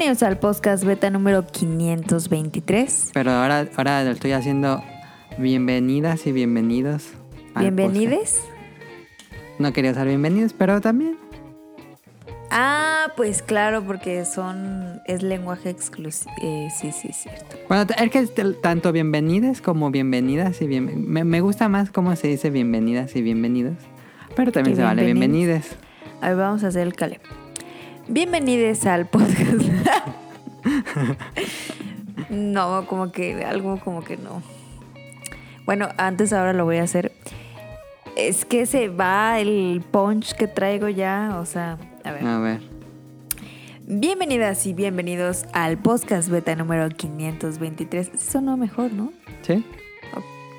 Bienvenidos al podcast beta número 523. Pero ahora, ahora lo estoy haciendo bienvenidas y bienvenidos. al Bienvenides. podcast. No quería usar bienvenidos, pero también. Ah, pues claro, porque son es lenguaje exclusivo. sí, sí, es cierto. Bueno, es que tanto bienvenidas como bienvenidas y bien... Me, me gusta más cómo se dice bienvenidas y bienvenidos. Pero también se vale bienvenides. A ver, vamos a hacer el cale. Bienvenidos al podcast. no, como que algo como que no. Bueno, antes ahora lo voy a hacer. Es que se va el punch que traigo ya, o sea, a ver. A ver. Bienvenidas y bienvenidos al podcast beta número 523. Sonó mejor, ¿no? ¿Sí?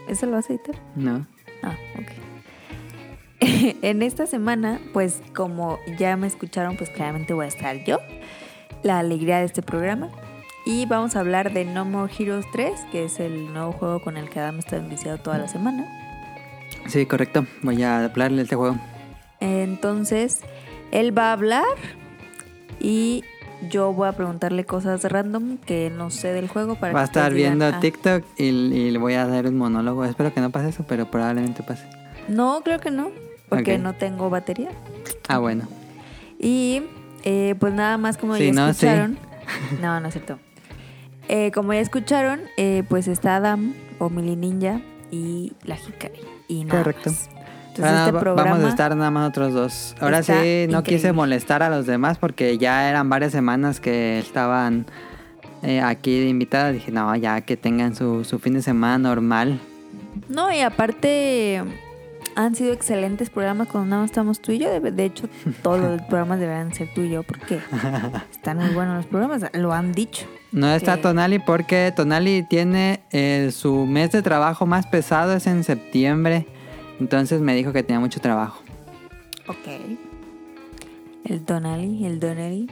¿Eso lo vas a editar? No. Ah, ok. en esta semana, pues como ya me escucharon, pues claramente voy a estar yo, la alegría de este programa. Y vamos a hablar de No More Heroes 3, que es el nuevo juego con el que Adam está enviciado toda la semana. Sí, correcto. Voy a hablarle de este juego. Entonces, él va a hablar y yo voy a preguntarle cosas random que no sé del juego para Va a estar digan, viendo "Ah". TikTok y, y le voy a dar un monólogo. Espero que no pase eso, pero probablemente pase. No, creo que no, porque no tengo batería. Ah, bueno. Y eh, pues nada más como Sí, ya no, sí. escucharon. No, no es cierto. Eh, como ya escucharon, eh, pues está Adam o Mili Ninja y la Hikari. Y nada Correcto. más. Entonces Ahora este Vamos a estar nada más otros dos. Ahora sí, no quise molestar a los demás porque ya eran varias semanas que estaban eh, aquí de invitada. Dije, no, ya que tengan su, su fin de semana normal. No, y aparte han sido excelentes programas cuando nada más estamos tú y yo. De, de hecho, todos los programas deberían ser tú y yo porque están muy buenos los programas. Lo han dicho. No está. Tonali porque Tonali tiene eh, su mes de trabajo más pesado es en septiembre. Entonces me dijo que tenía mucho trabajo. Ok. El Donali, el Donnelly.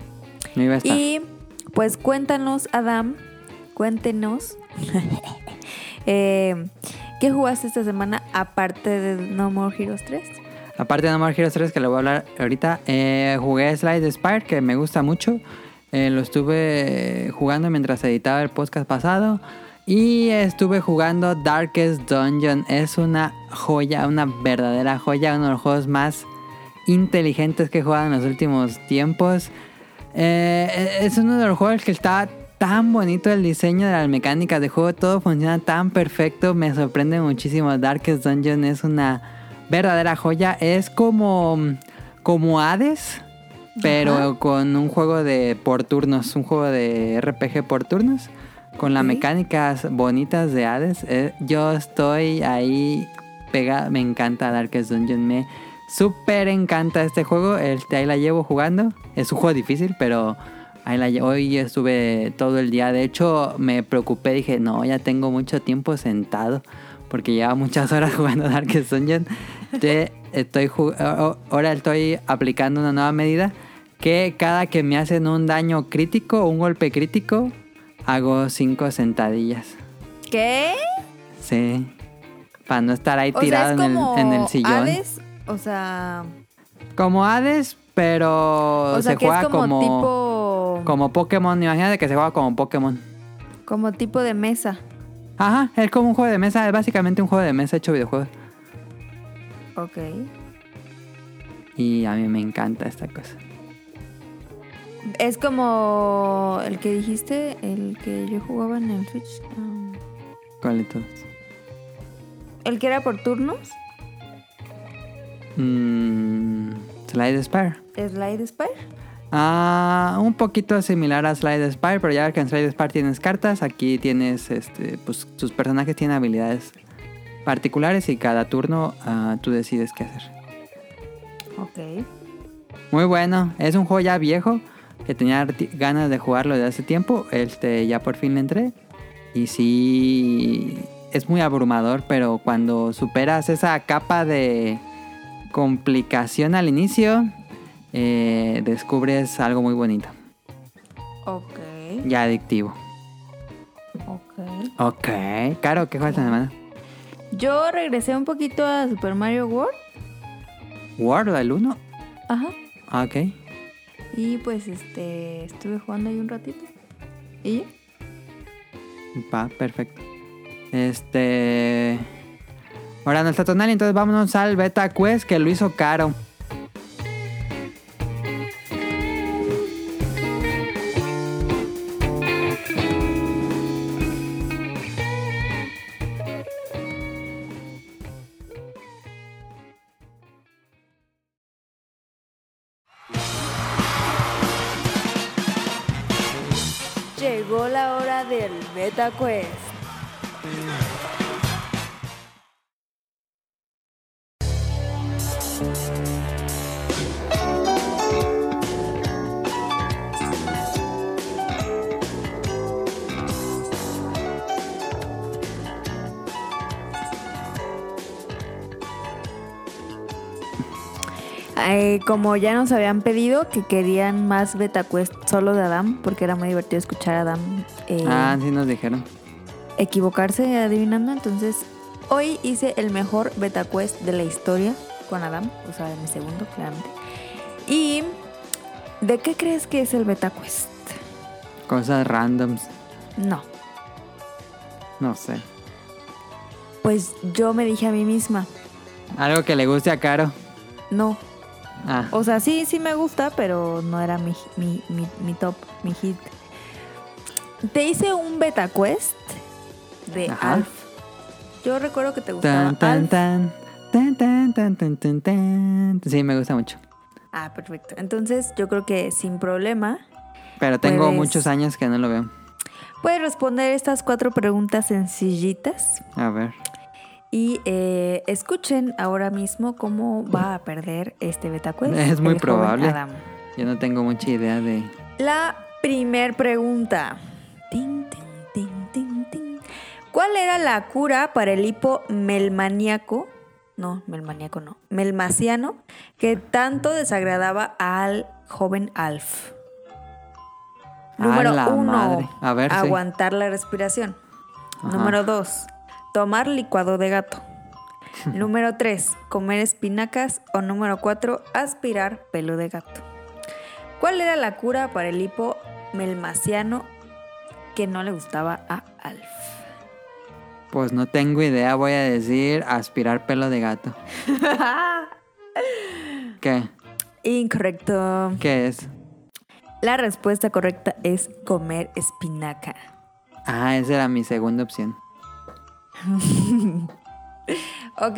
No iba a estar. Y pues cuéntanos, Adam, cuéntenos, eh, ¿qué jugaste esta semana aparte de No More Heroes 3? Aparte de No More Heroes 3, que le voy a hablar ahorita, eh, jugué Slide Spire, que me gusta mucho. Eh, lo estuve jugando mientras editaba el podcast pasado. Y estuve jugando Darkest Dungeon. Es una joya, una verdadera joya. Uno de los juegos más inteligentes que he jugado en los últimos tiempos. Eh, es uno de los juegos que está tan bonito el diseño de las mecánicas de juego. Todo funciona tan perfecto. Me sorprende muchísimo. Darkest Dungeon es una verdadera joya. Es como, como Hades, pero Ajá. con un juego de por turnos. Un juego de RPG por turnos. Con las mecánicas bonitas de Hades. Eh, yo estoy ahí pegado. Me encanta Darkest Dungeon. Me súper encanta este juego. Este, ahí la llevo jugando. Es un juego difícil, pero ahí la hoy estuve todo el día. De hecho, me preocupé. Dije, no, ya tengo mucho tiempo sentado. Porque lleva muchas horas jugando Darkest Dungeon. Estoy ahora estoy aplicando una nueva medida. Que cada que me hacen un daño crítico, un golpe crítico, hago cinco sentadillas. ¿Qué? Sí. Para no estar ahí O sea, tirado es en, como el, en el sillón. Hades, o sea, Como Hades, pero o sea se que juega es como, como, tipo como Pokémon. Imagínate que se juega como Pokémon. como tipo de mesa. Ajá, es como un juego de mesa. Es básicamente un juego de mesa hecho videojuego. Ok. Y a mí me encanta esta cosa. Es como el que dijiste, el que yo jugaba en el Switch. um, ¿Cuál de todos? el que era por turnos, Mm, Slide Spire. Slide Spire. Ah, un poquito similar a Slide Spire, pero ya que en Slide Spire tienes cartas, aquí tienes, este, pues tus personajes tienen habilidades particulares y cada turno ah, tú decides qué hacer. Ok. Muy bueno, es un juego ya viejo que tenía ganas de jugarlo desde hace tiempo. Este, ya por fin le entré. Y sí, es muy abrumador, pero cuando superas esa capa de complicación al inicio, eh, descubres algo muy bonito Ok. y adictivo. Ok. Ok, Caro, ¿qué juegas esta semana? Yo regresé un poquito a Super Mario World. World, el 1. Ajá. Ah, Ok. Y pues este estuve jugando ahí un ratito. ¿Y ya? Va, perfecto. Este. Ahora no está entonces vámonos al Beta Quest que lo hizo caro. Llegó la hora del Beta Quest. Eh, como ya nos habían pedido que querían más Beta Quest solo de Adam, porque era muy divertido escuchar a Adam eh, Ah, sí nos dijeron. equivocarse adivinando, entonces hoy hice el mejor Beta Quest de la historia con Adam, o sea, mi segundo, claramente. ¿Y de qué crees que es el Beta Quest? Cosas randoms. No, No sé. pues yo me dije a mí misma, Algo que le guste a Caro. no. Ah, O sea, sí, sí me gusta, pero no era mi, mi, mi, mi top, mi hit. Te hice un Beta Quest de Ajá. Alf. Yo recuerdo que te gustaba tan, tan, Alf. tan. Tan, tan, tan, tan, tan, tan. Sí, me gusta mucho. Ah, perfecto. Entonces yo creo que sin problema Pero tengo Puedes- muchos años que no lo veo. puedes responder estas cuatro preguntas sencillitas A ver. Y eh, escuchen ahora mismo cómo va a perder este Beta Quest. Es muy probable. Adam. Yo no tengo mucha idea de. La primer pregunta. Tin. ¿Cuál era la cura para el hipo melmaníaco? No, melmaníaco no. Melmaciano, que tanto desagradaba al joven Alf. Número a uno. A ver, sí. aguantar la respiración. Ajá. Número dos, tomar licuado de gato. Número tres, comer espinacas. O número cuatro, aspirar pelo de gato. ¿Cuál era la cura para el hipo melmaciano que no le gustaba a Alf? Pues no tengo idea, voy a decir aspirar pelo de gato. ¿Qué? Incorrecto. ¿Qué es? La respuesta correcta es comer espinaca. Ah, esa era mi segunda opción. Ok.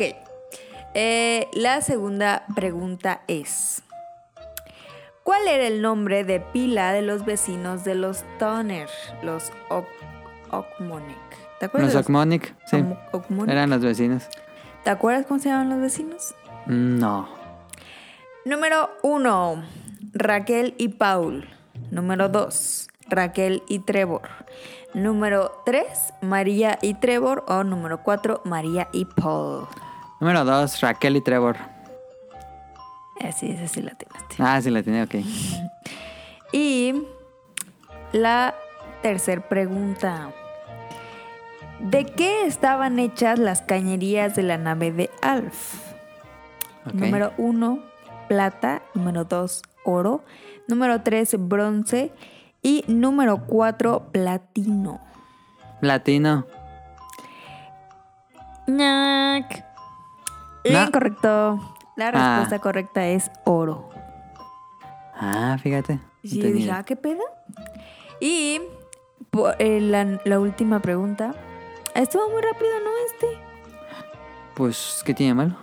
Eh, la segunda pregunta es: ¿Cuál era el nombre de pila de los vecinos de los Toner? Los Ok- Okmonek. ¿Te acuerdas? Los Okmonic, sí. Okmonek? Eran los vecinos. ¿Te acuerdas cómo se llaman los vecinos? No. Número 1, Raquel y Paul. Número 2, Raquel y Trevor. Número 3, María y Trevor. O número 4, María y Paul. Número dos, Raquel y Trevor. Así es, así la tienes. Ah, sí la tenía, ok. Y la tercera pregunta. ¿De qué estaban hechas las cañerías de la nave de Alf? Ok. Número 1, plata. Número 2, oro. Número 3, bronce. Y número 4, platino. Latino. Ñac. Na- Incorrecto. La Ah. respuesta correcta es oro. Ah, fíjate. No dije, idea. ah, ¿qué pedo? Y eh, la, la última pregunta. Estuvo muy rápido, ¿no? Este. Pues, ¿qué tiene malo?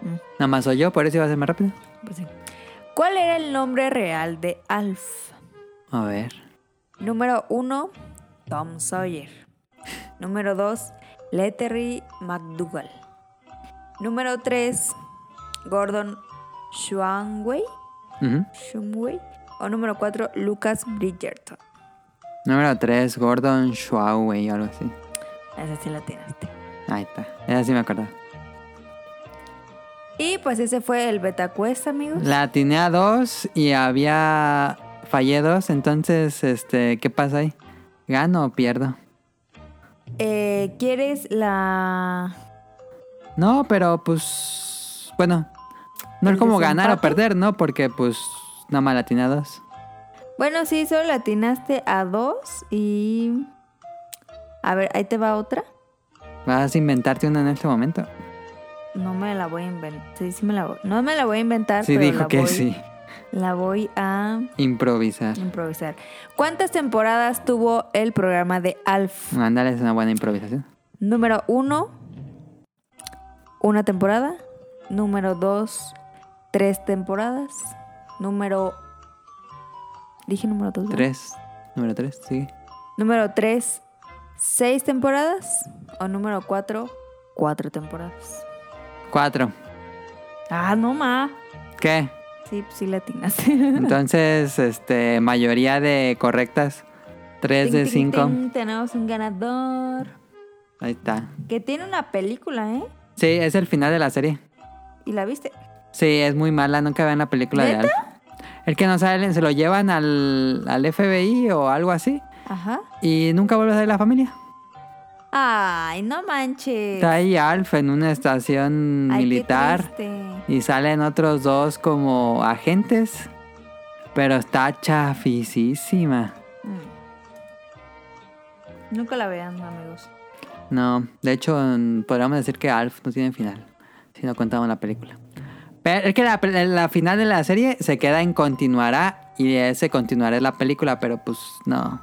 Mm. Nada más soy yo, por eso iba a ser más rápido. Pues sí. ¿Cuál era el nombre real de Alf? A ver. Número 1, Tom Sawyer. Número 2, Lettery McDougall. Número 3, Gordon Shumway. Shumway. O número 4, Lucas Bridgerton. Número 3, Gordon Schwaway, algo así. Esa sí la tienes. Ahí está. Esa sí me acuerdo. Y pues ese fue el beta quest, amigos. La atiné a dos y había fallé dos, entonces, este, ¿qué pasa ahí? ¿Gano o pierdo? Eh, ¿Quieres la...? No, pero pues, bueno, no es como ganar o perder, ¿no? Porque pues No malatinados. Bueno, sí, solo latinaste a dos y... A ver, ahí te va otra. ¿Vas a inventarte una en este momento? No me la voy a inventar. Sí, sí me la voy. No me la voy a inventar, Sí, pero dijo la que voy, sí. La voy a Improvisar. improvisar. ¿Cuántas temporadas tuvo el programa de Alf? Ándale, es una buena improvisación. Número uno, una temporada. Número dos, tres temporadas. Número... Dije número dos. ¿verdad? Tres. Número tres, sigue. Número tres, seis temporadas. O número cuatro, cuatro temporadas. Cuatro. Ah, no ma. ¿Qué? Sí, sí latinaste. Entonces, este, mayoría de correctas. Tres de Ting, ting, cinco. ting, tenemos un ganador. Ahí está. Que tiene una película, ¿eh? Sí, es el final de la serie. ¿Y la viste? Sí, es muy mala. Nunca vean la película de. Alf. El que no sale, se lo llevan al, al FBI o algo así. Ajá. Y nunca vuelve a salir la familia. Ay, no manches. Está ahí Alf en una estación Ay, militar. Y salen otros dos como agentes. Pero está chafisísima. Mm. Nunca la vean, amigos. No, de hecho, mm, podríamos decir que Alf no tiene final. Si no contamos la película. Pero es que la, la final de la serie se queda en continuará. Y ese continuará es la película. Pero pues no.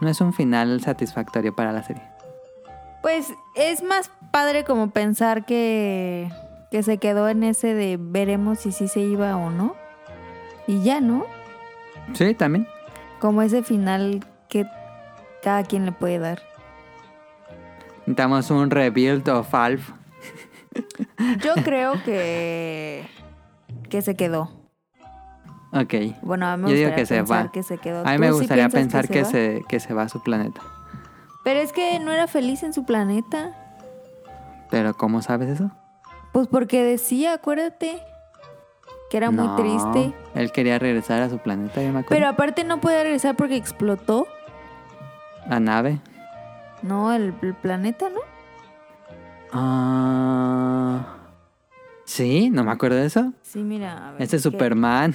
No es un final satisfactorio para la serie. Pues es más padre como pensar que, que se quedó en ese de veremos si sí se iba o no. Y ya, ¿no? Sí, también. Como ese final que cada quien le puede dar. Necesitamos un rebuild of Alf. Yo creo que que se quedó. Ok. Bueno, a mí me Yo digo gustaría que se pensar va. que se quedó. A mí ¿Tú me gustaría pensar que, se, que se va a su planeta. Pero es que no era feliz en su planeta. Pero ¿cómo sabes eso? Pues porque decía, acuérdate, que era No, muy triste. Él quería regresar a su planeta, yo me acuerdo. Pero aparte no podía regresar porque explotó. La nave. No, el, el planeta, ¿no? Ah. Sí, no me acuerdo de eso. Sí, mira. A ver, Este es que Superman.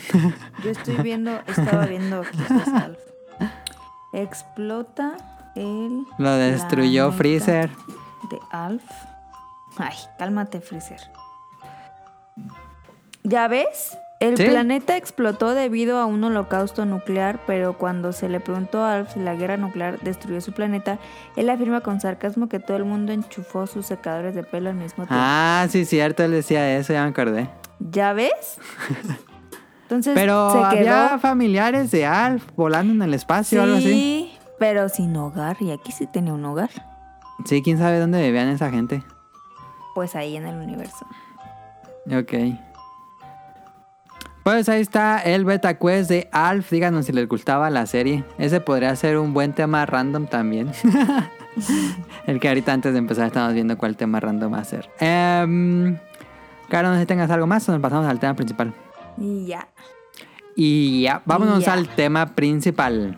Yo estoy viendo, estaba viendo aquí. Explota el Lo destruyó Freezer. de Alf. Ay, cálmate, Freezer. ¿Ya ves? El Sí. planeta explotó debido a un holocausto nuclear, pero cuando se le preguntó a Alf si la guerra nuclear destruyó su planeta, él afirma con sarcasmo que todo el mundo enchufó sus secadores de pelo al mismo tiempo. Ah, sí, cierto, él decía eso, ya me acordé. ¿Ya ves? Entonces Pero se quedó había familiares de Alf volando en el espacio o algo así. Pero sin hogar. Y aquí sí tenía un hogar. Sí, quién sabe dónde vivían esa gente. Pues ahí en el universo. Ok. Pues ahí está el beta quest de Alf. Díganos si les gustaba la serie. Ese podría ser un buen tema random también. el que ahorita antes de empezar estamos viendo cuál tema random va a ser. Um, Caro, no sé si tengas algo más o nos pasamos al tema principal. Ya. Y ya, vámonos al tema principal.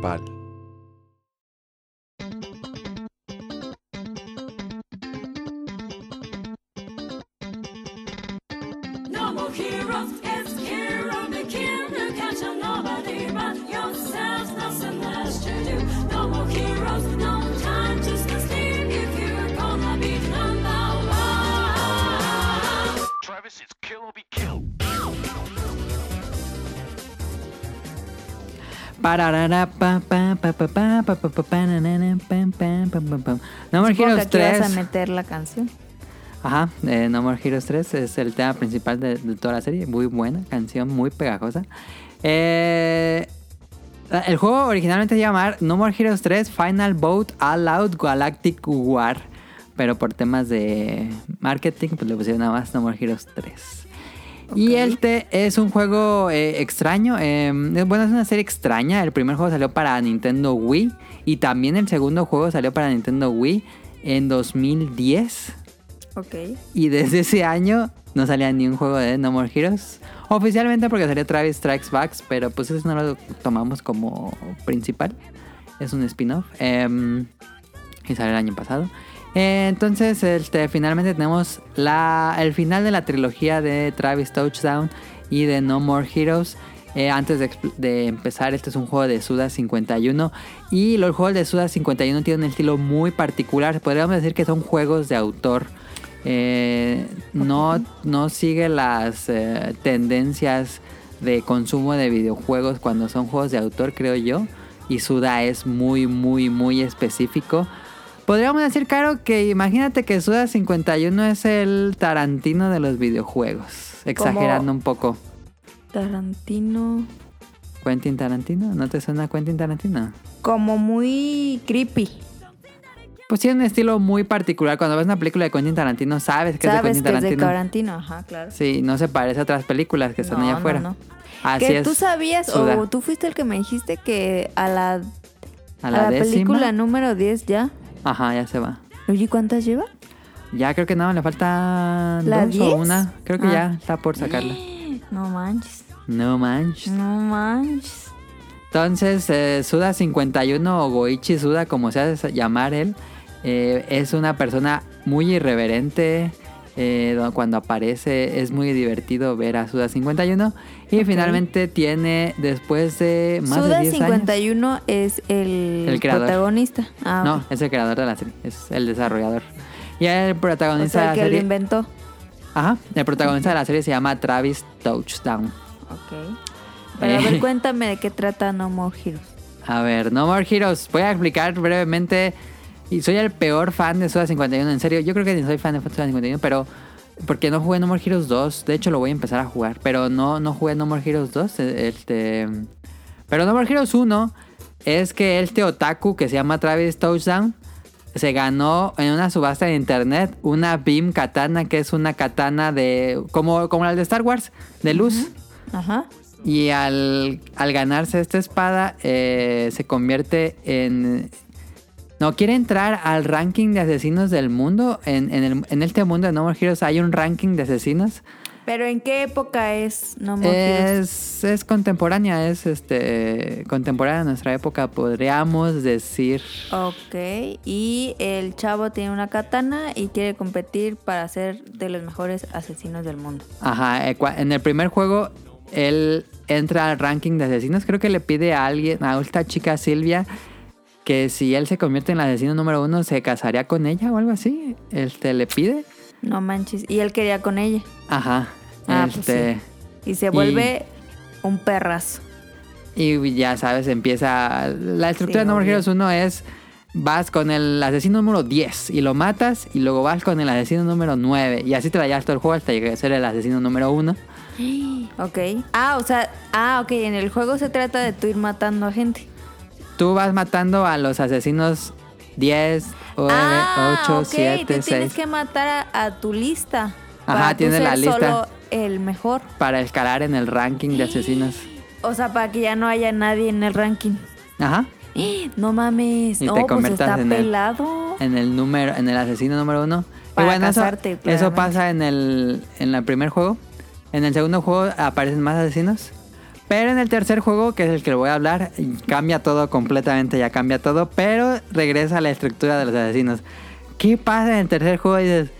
Principal. No More que Heroes aquí vas 3. a meter la canción. Ajá, eh, No More Heroes 3 es el tema principal de, de toda la serie. Muy buena canción, muy pegajosa. Eh, el juego originalmente se llamar No More Heroes 3 Final Boat All Out Galactic War. Pero por temas de marketing, pues le pusieron nada más No More Heroes 3. Y Ok. este es un juego eh, extraño. eh, bueno, es una serie extraña. El primer juego salió para Nintendo Wii. Y también el segundo juego salió para Nintendo Wii en 2010. Ok. Y desde ese año no salía ni un juego de No More Heroes. Oficialmente porque salió Travis Strikes Back, pero pues eso no lo tomamos como principal. Es un spin-off. Em, y salió el año pasado. Eh, entonces, este, finalmente tenemos la, el final de la trilogía de Travis Touchdown y de No More Heroes. Eh, antes de empezar, este es un juego de Suda 51. Y los juegos de Suda 51 tienen un estilo muy particular. Podríamos decir que son juegos de autor. Eh, no, no sigue las eh, tendencias de consumo de videojuegos cuando son juegos de autor, creo yo. Y Suda es muy, muy, muy específico. Podríamos decir, Caro, que imagínate que Suda 51 es el Tarantino de los videojuegos. Exagerando un poco. Tarantino. ¿Quentin Tarantino? ¿No te suena Quentin Tarantino? Como muy creepy. Pues tiene un estilo muy particular. Cuando ves una película de Quentin Tarantino, sabes que es de Quentin que es de Tarantino. Tarantino, ajá, claro. Sí, no se parece a otras películas que están No, allá afuera. no. Así que es. tú sabías, Suda. o tú fuiste el que me dijiste que a la, a a la, la décima. película número 10 ya. Ajá, ya se va. Oye, ¿cuántas lleva? Ya creo que no, le falta ¿La dos 10? o una. Creo que Ah. ya está por sacarla. No manches. No manches. No manches. Entonces, eh, Suda 51 o Goichi Suda, como se hace llamar él, eh, es una persona muy irreverente. eh, do- cuando aparece es muy divertido ver a Suda 51. Y Ok. finalmente tiene, después de más Suda de 10 años... 51 es el, El protagonista. Ah, No, ok. es el creador de la serie, es el desarrollador. Y el O protagonista sea, el de que la lo serie... inventó. Ajá, el protagonista de la serie se llama Travis Touchdown. Ok. Pero a Eh. ver, cuéntame de qué trata No More Heroes. A ver, No More Heroes. Voy a explicar brevemente. Y soy el peor fan de Suda 51, en serio. Yo creo que ni soy fan de Suda 51, pero. Porque no jugué No More Heroes 2. De hecho, lo voy a empezar a jugar. Pero no, no jugué No More Heroes 2. eh, Este. Pero No More Heroes 1 es que este otaku que se llama Travis Touchdown se ganó en una subasta en internet una Beam Katana, que es una katana de. como, como la de Star Wars, de luz. Ajá. Y al, al ganarse esta espada, eh, se convierte en. No, quiere entrar al ranking de asesinos del mundo. En, en, el- en este mundo de No More Heroes hay un ranking de asesinos. Pero ¿en qué época es No More Heroes? Es, es contemporánea, es este contemporánea a nuestra época, podríamos decir. Ok. Y el chavo tiene una katana y quiere competir para ser de los mejores asesinos del mundo. Ajá, eh, en el primer juego él entra al ranking de asesinos. Creo que le pide a alguien, a esta chica Silvia, que si él se convierte en el asesino número uno, se casaría con ella o algo así. Este le pide. No manches. Y él quería con ella. Ajá. Ah, pues este. Y se vuelve un perrazo. Y ya sabes, empieza. La estructura Sí, de No More obvio. Heroes 1 es. Vas con el asesino número 10 y lo matas, y luego vas con el asesino número 9. Y así te la llevas todo el juego hasta llegar a ser el asesino número 1. Ok. Ah, o sea, ah, ok. En el juego se trata de tú ir matando a gente. Tú vas matando a los asesinos 10, 9, ah, 8, ok. 7, tú 6. tienes que matar a, a tu lista. Ajá, para tú tiene la ser lista. solo el mejor. Para escalar en el ranking de asesinos. O sea, para que ya no haya nadie en el ranking. Ajá. No mames. Y te pues conviertas está en el- pelado. En el número, en el asesino número 1. Y Para bueno, eso, casarte, eso claramente. pasa en el, en el primer juego. En el segundo juego aparecen más asesinos. Pero en el tercer juego, que es el que le voy a hablar, cambia todo completamente, ya cambia todo, pero regresa a la estructura de los asesinos. ¿Qué pasa en el tercer juego? Y dices,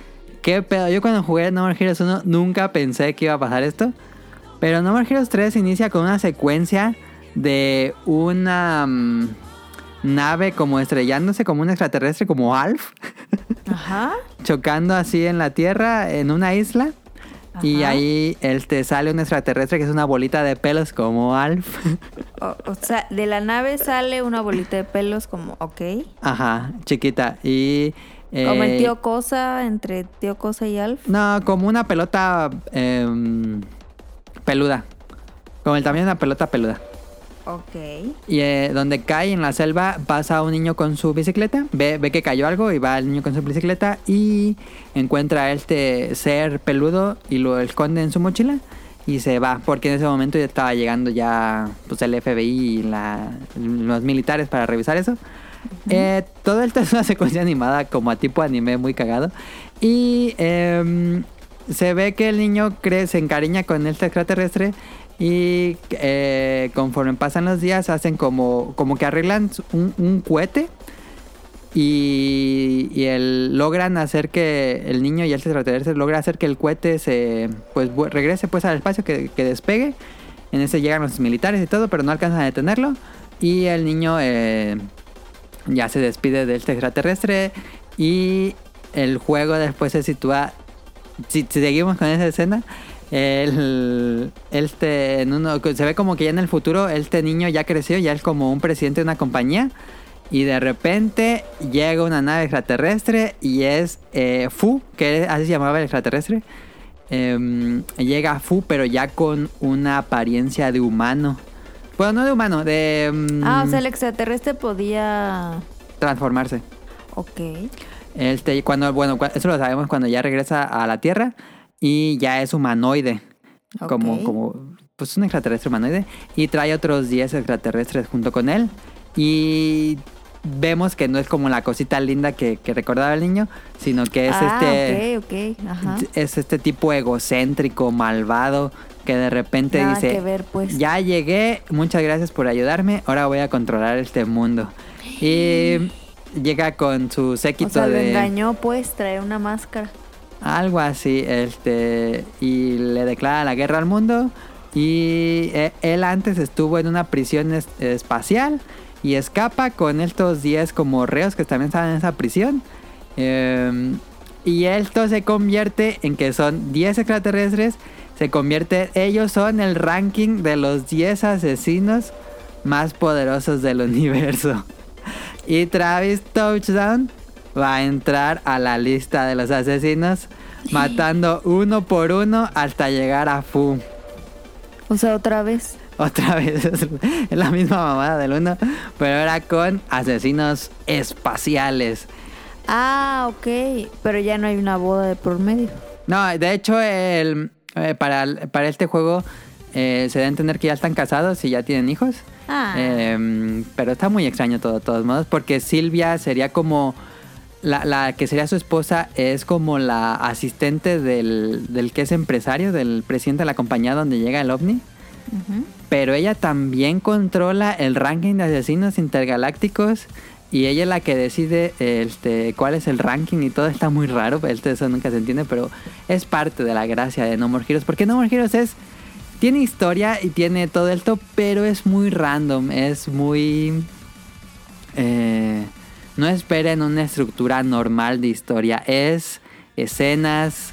¿qué pedo? Yo cuando jugué No More Heroes 1 nunca pensé que iba a pasar esto. Pero No More Heroes 3 inicia con una secuencia de una mm, nave como estrellándose como un extraterrestre, como Alf, Ajá. chocando así en la Tierra, en una isla. Y ahí él te sale un extraterrestre que es una bolita de pelos como Alf. O, o sea, de la nave sale una bolita de pelos como, ok. Ajá, chiquita. Y. Como el eh, tío Cosa, entre tío Cosa y Alf. No, como una pelota em, peluda. Como el de una pelota peluda. Ok. Y eh, donde cae en la selva pasa un niño con su bicicleta, ve, ve que cayó algo y va el niño con su bicicleta y encuentra a este ser peludo y lo esconde en su mochila y se va porque en ese momento ya estaba llegando ya pues el FBI y la- los militares para revisar eso. Eh, todo esto es una secuencia animada como a tipo anime muy cagado. Y em, se ve que el niño cree, se encariña con este extraterrestre y eh, conforme pasan los días hacen como, como que arreglan un, un cohete y, y el, logran hacer que el niño y el extraterrestre logra hacer que el cohete se pues regrese pues al espacio que, que despegue. En ese llegan los militares y todo pero no alcanzan a detenerlo. Y el niño eh, ya se despide del extraterrestre y el juego después se sitúa si, si seguimos con esa escena el, este en uno se ve como que ya en el futuro este niño ya creció ya es como un presidente de una compañía y de repente llega una nave extraterrestre y es eh, Fu, que así se llamaba el extraterrestre. Em, llega Fu, pero ya con una apariencia de humano. Bueno, no de humano, de mm, Ah, o sea, el extraterrestre podía... transformarse. Ok. Este, cuando, bueno, eso lo sabemos cuando ya regresa a la Tierra y ya es humanoide. Como, como, pues un extraterrestre humanoide. Y trae otros 10 extraterrestres junto con él. Y vemos que no es como la cosita linda que, que recordaba el niño, sino que es ah, este... ok, ok. Ajá. Es este tipo egocéntrico, malvado, que de repente Nada dice, que ver, pues. ya llegué, muchas gracias por ayudarme, ahora voy a controlar este mundo. Y llega con su séquito O sea, lo de... engañó, pues, traer una máscara. Algo así, este, y le declara la guerra al mundo. Y eh, él antes estuvo en una prisión es- espacial y escapa con estos 10 como reos que también estaban en esa prisión. Eh, y esto se convierte en que son 10 extraterrestres. Se convierte, ellos son el ranking de los 10 asesinos más poderosos del universo. Y Travis Touchdown va a entrar a la lista de los asesinos, matando uno por uno hasta llegar a Fu. O sea, otra vez. Otra vez es la misma mamada del uno, pero ahora con asesinos espaciales. Ah, ok. Pero ya no hay una boda de por medio. No, de hecho, el, eh, para, para este juego eh, se da a entender que ya están casados y ya tienen hijos. Ah. Eh, pero está muy extraño todo, de todos modos, porque Silvia sería como. La, la que sería su esposa es como la asistente del, del que es empresario, del presidente de la compañía donde llega el ovni. Pero ella también controla el ranking de asesinos intergalácticos y ella es la que decide este, cuál es el ranking y todo está muy raro. Este, eso nunca se entiende, pero es parte de la gracia de No More Heroes. Porque No More Heroes es. Tiene historia y tiene todo esto, pero es muy random. Es muy. eh, no esperen una estructura normal de historia. Es escenas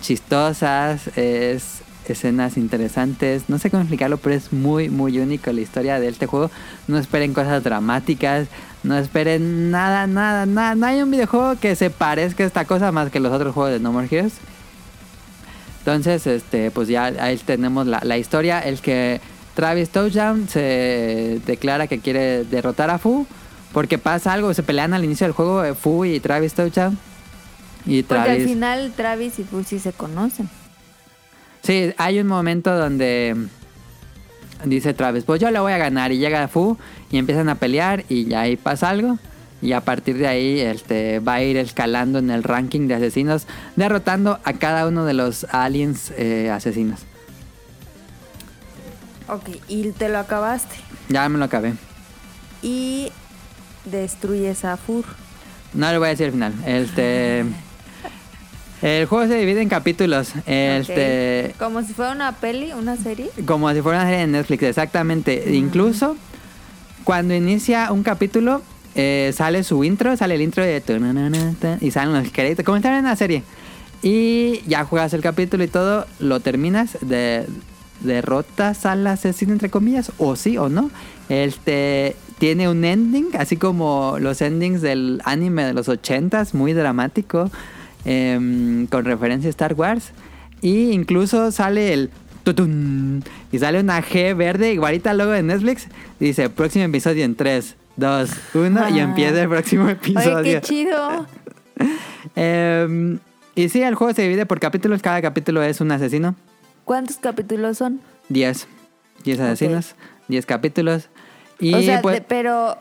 chistosas, es escenas interesantes. No sé cómo explicarlo, pero es muy, muy único la historia de este juego. No esperen cosas dramáticas. No esperen nada, nada, nada. No hay un videojuego que se parezca a esta cosa más que los otros juegos de No More Heroes. Entonces, este, pues ya ahí tenemos la, la historia. El que Travis Touchdown se declara que quiere derrotar a Fu. Porque pasa algo, se pelean al inicio del juego eh, Fu y Travis Touchdown. Y Porque al final Travis y Fusi se conocen. Sí, hay un momento donde dice Travis, pues yo le voy a ganar. Y llega Fu y empiezan a pelear y ya ahí pasa algo. Y a partir de ahí este, va a ir escalando en el ranking de asesinos, derrotando a cada uno de los aliens eh, asesinos. Ok, y te lo acabaste. Ya me lo acabé. Y destruyes a Fur. No le voy a decir el final. Este, el juego se divide en capítulos. Este. Como si fuera una peli, una serie. Como si fuera una serie de Netflix, exactamente. Incluso cuando inicia un capítulo, eh, sale su intro, sale el intro de... Y salen los créditos, como estar en una serie. Y ya juegas el capítulo y todo, lo terminas, de, derrotas al asesino, entre comillas, o sí o no. Este tiene un ending, así como los endings del anime de los 80s, muy dramático, em, con referencia a Star Wars. Y incluso sale el tutun, y sale una G verde, igualita al logo de Netflix. Dice próximo episodio en 3, 2, 1 y Ah. empieza el próximo episodio. Oye, qué chido. Em, y sí, el juego se divide por capítulos. Cada capítulo es un asesino. ¿Cuántos capítulos son? 10. 10 asesinos, 10 capítulos. Y o sea, pues, de- pero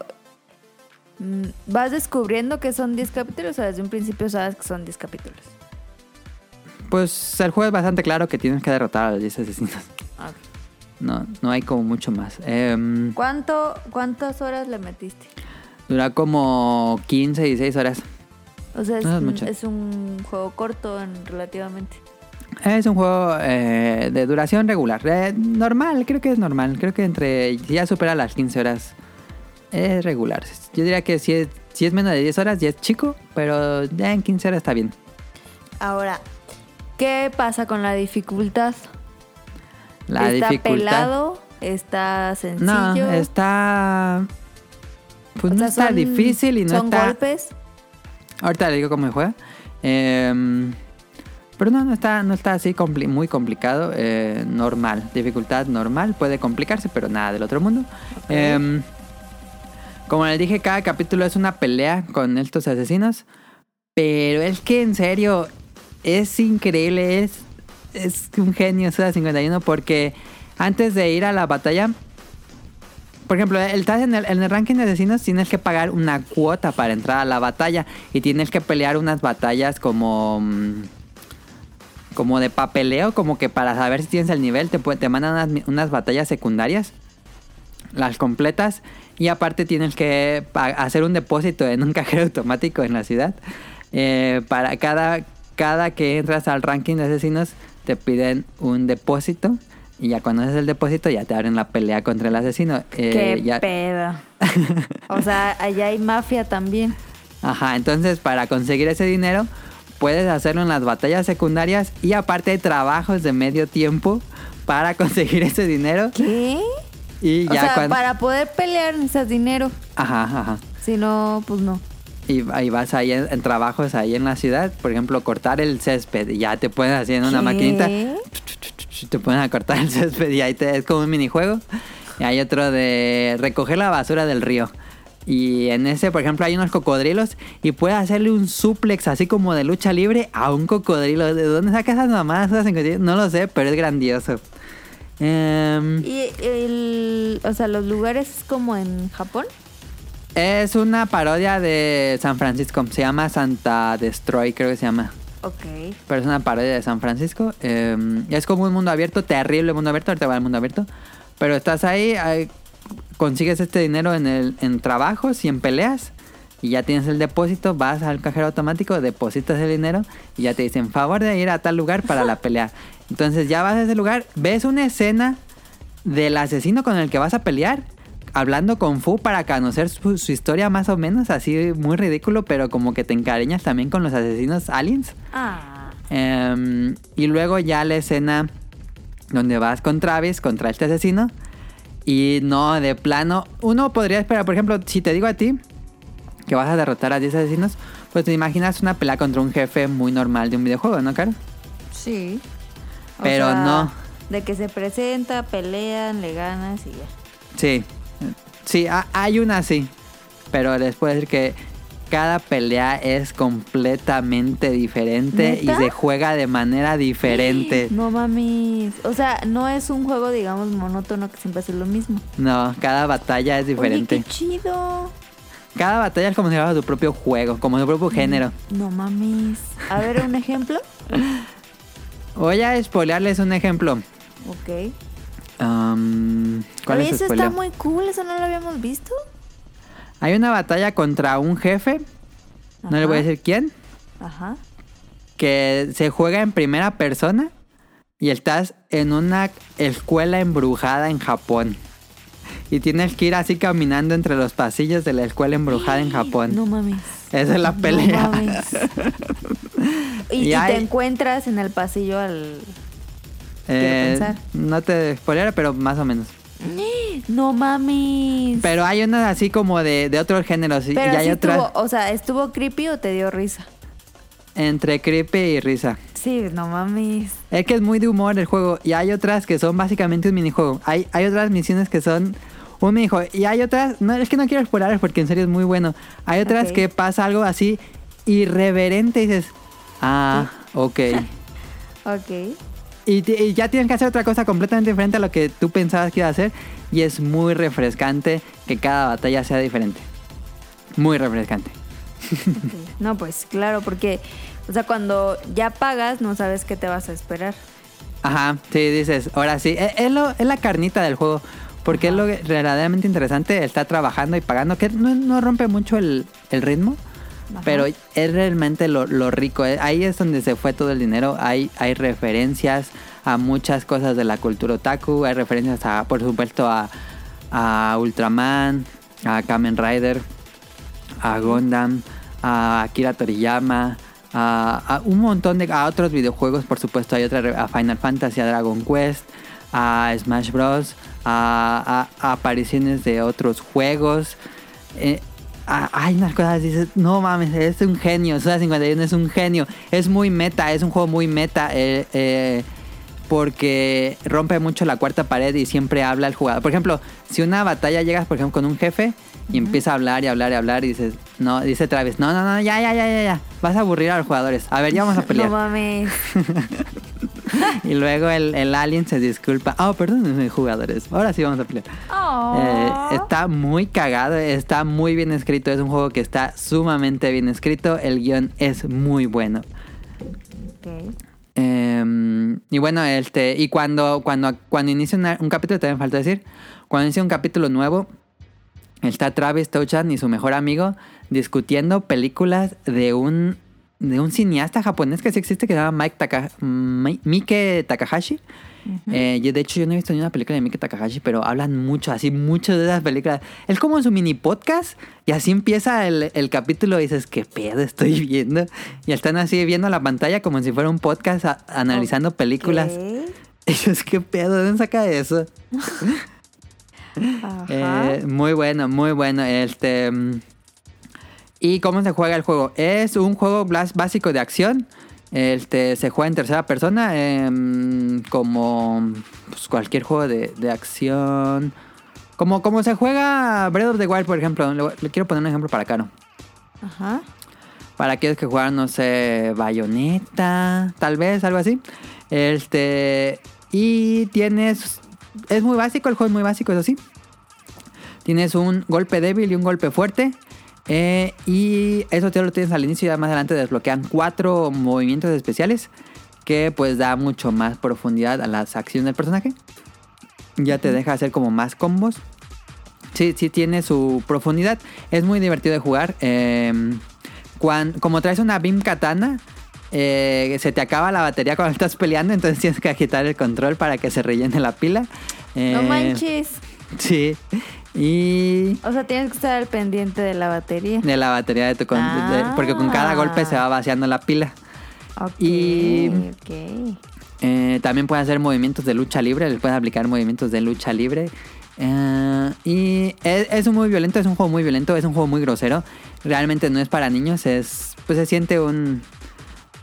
Mm, ¿Vas descubriendo que son 10 capítulos o desde un principio sabes que son 10 capítulos? Pues el juego es bastante claro que tienes que derrotar a los 10 asesinos. Ok. No, no hay como mucho más. Em, ¿Cuánto, ¿Cuántas horas le metiste? dura como 15, 16 horas. O sea, es, No es un- es un juego corto en- relativamente. Es un juego eh, de duración regular. Eh, normal, creo que es normal. Creo que entre. Si ya supera las 15 horas, es regular. Yo diría que si es, si es menos de 10 horas, ya es chico, pero ya en 15 horas está bien. Ahora, ¿qué pasa con la dificultad? La ¿Está dificultad. pelado? ¿Está sencillo? No, está. Pues O no sea, está son- difícil y no ¿Son está. golpes? Ahorita le digo cómo se juega. Em, pero no, no está, no está así compli- muy complicado. eh, normal. Dificultad normal. Puede complicarse, pero nada del otro mundo. Em, como les dije, cada capítulo es una pelea con estos asesinos. Pero es que en serio, es increíble. Es, es un genio Suda 51 porque antes de ir a la batalla... Por ejemplo, el, estás en, el, en el ranking de asesinos tienes que pagar una cuota para entrar a la batalla y tienes que pelear unas batallas como mm, como de papeleo, como que para saber si tienes el nivel te, te mandan unas, unas batallas secundarias, las completas y aparte tienes que hacer un depósito en un cajero automático en la ciudad. Eh, para cada, cada que entras al ranking de asesinos te piden un depósito y ya cuando haces el depósito ya te abren la pelea contra el asesino. Eh, ¡Qué ya- pedo! o sea, allá hay mafia también. Ajá, entonces para conseguir ese dinero puedes hacerlo en las batallas secundarias y aparte hay trabajos de medio tiempo para conseguir ese dinero ¿Qué? y O ya sea, cuando... para poder pelear necesitas dinero. Ajá, ajá. Si no, pues no. Y ahí vas ahí en, en trabajos ahí en la ciudad, por ejemplo, cortar el césped y ya te pueden hacer en una ¿Qué? maquinita, te pueden a cortar el césped y ahí te, es como un minijuego. Y hay otro de recoger la basura del río. Y en ese, por ejemplo, hay unos cocodrilos y puedes hacerle un suplex así como de lucha libre a un cocodrilo. ¿De dónde sacas esas mamadas? No lo sé, pero es grandioso. Em, Y el, o sea, los lugares es como en Japón. es una parodia de San Francisco. Se llama Santa Destroy, creo que se llama. Ok. Pero es una parodia de San Francisco. Eh, es como un mundo abierto, terrible mundo abierto. Ahorita va al mundo abierto. Pero estás ahí, consigues este dinero en, el, en trabajos y en peleas. Y ya tienes el depósito, vas al cajero automático, depositas el dinero y ya te dicen favor de ir a tal lugar para la pelea. Entonces ya vas a ese lugar, ves una escena del asesino con el que vas a pelear, hablando con Fu para conocer su, su historia más o menos, así muy ridículo, pero como que te encariñas también con los asesinos aliens. Ah. Em, y luego ya la escena donde vas con Travis contra este asesino. Y no, de plano, uno podría esperar, por ejemplo, si te digo a ti que vas a derrotar a 10 asesinos, pues te imaginas una pelea contra un jefe muy normal de un videojuego, ¿no, Caro? Sí. O Pero sea, no. De que se presenta, pelean, le ganas y ya. Sí, sí, ha- hay una así, pero les puedo decir que cada pelea es completamente diferente y se juega de manera diferente. No mames. O sea, no es un juego, digamos, monótono que siempre hace lo mismo. No, cada batalla es diferente. Oye, qué chido. Cada batalla es como si fuera tu propio juego, como tu propio género. No mames. A ver, un ejemplo. Voy a spoilearles un ejemplo. Ok. Um, ¿Cuál Oye, es el eso spoiler? está muy cool, eso no lo habíamos visto. Hay una batalla contra un jefe, no le voy a decir quién, Ajá. que se juega en primera persona y estás en una escuela embrujada en Japón. Y tienes que ir así caminando entre los pasillos de la escuela embrujada en Japón. No mames. Esa es la No pelea. mames. y, Y y hay- te encuentras en el pasillo al. Eh, no te spoiler, pero más o menos. No mames. Pero hay unas así como de, de otros géneros Pero y hay sí otras estuvo, o sea, ¿estuvo creepy o te dio risa? entre creepy y risa. Sí, no mames. Es que es muy de humor el juego. Y hay otras que son básicamente un minijuego. Hay, hay otras misiones que son un minijuego. Y hay otras. No, es que no quiero explorar porque en serio es muy bueno. Hay otras que pasa algo así irreverente y dices. Ah, ok. Ok. Y, ya tienes que hacer otra cosa completamente diferente a lo que tú pensabas que iba a hacer. Y es muy refrescante que cada batalla sea diferente. muy refrescante. No, pues claro, porque, o sea, cuando ya pagas, no sabes qué te vas a esperar. Ajá, sí, dices, ahora sí, e- es, lo- es la carnita del juego. Porque es lo verdaderamente interesante, está trabajando y pagando, que no, no rompe mucho el, el ritmo, Pero es realmente lo, lo rico. eh. Ahí es donde se fue todo el dinero, hay, hay referencias a muchas cosas de la cultura otaku, hay referencias a, por supuesto, a, Ultraman, a Kamen Rider, a Gundam, a Akira Toriyama, a, un montón de a otros videojuegos, por supuesto, hay otra a Final Fantasy, a Dragon Quest, a Smash Bros, a apariciones de otros juegos. Eh, a- hay unas cosas dices, no mames, es un genio, Suda 51 es un genio, es muy meta, es un juego muy meta. eh, eh, porque rompe mucho la cuarta pared y siempre habla al jugador. Por ejemplo, si una batalla llegas, por ejemplo, con un jefe y empieza a hablar y hablar y hablar y dices, no, dice Travis, no, no, no, ya, ya, ya, ya, ya, vas a aburrir a los jugadores. A ver, ya vamos a pelear. No mames. y luego el, el alien se disculpa, oh, perdón, jugadores, ahora sí vamos a pelear. Eh, está muy cagado, está muy bien escrito, es un juego que está sumamente bien escrito, el guion es muy bueno. Ok. Eh, y bueno, este, y cuando, cuando, cuando inicia una- un capítulo, también falta decir, cuando inicia un capítulo nuevo, está Travis Touchan y su mejor amigo discutiendo películas de un, de un cineasta japonés que sí existe que se llama Mike Taka, Mi- Mike Takahashi. Eh, yo, de hecho, yo no he visto ni una película de Mike Takahashi, pero hablan mucho, así, mucho de esas películas. Es como su mini podcast y así empieza el, el capítulo y dices, ¿qué pedo estoy viendo? Y están así viendo la pantalla como si fuera un podcast a- analizando películas. Y dices, ¿qué pedo? ¿De dónde saca eso? Ajá. Eh, muy bueno, muy bueno. Este. ¿Y cómo se juega el juego? Es un juego básico de acción. Este, se juega en tercera persona. em, como pues, cualquier juego de, de acción. Como, como se juega Breath of the Wild, por ejemplo. Le, le quiero poner un ejemplo para Caro. Ajá. Para aquellos que juegan, no sé, bayoneta, tal vez, algo así. Este. Y tienes. Es muy básico, el juego es muy básico, eso sí. Tienes un golpe débil y un golpe fuerte. Eh, y eso ya lo tienes al inicio y ya más adelante desbloquean cuatro movimientos especiales. Que pues da mucho más profundidad a las acciones del personaje. Ya te deja hacer como más combos. Sí, sí tiene su profundidad. Es muy divertido de jugar. eh, cuan- como traes una Beam Katana, eh, se te acaba la batería cuando estás peleando, entonces tienes que agitar el control para que se rellene la pila. No Eh, manches. Sí. Y O sea, tienes que estar al pendiente de la batería. de la batería de tu con- de- porque con cada golpe se va vaciando la pila. Ok. Y- Ok. Eh, también puedes hacer movimientos de lucha libre, les puedes aplicar movimientos de lucha libre. Eh, y es, es un muy violento, es un juego muy violento, es un juego muy grosero. Realmente no es para niños, es pues se siente un,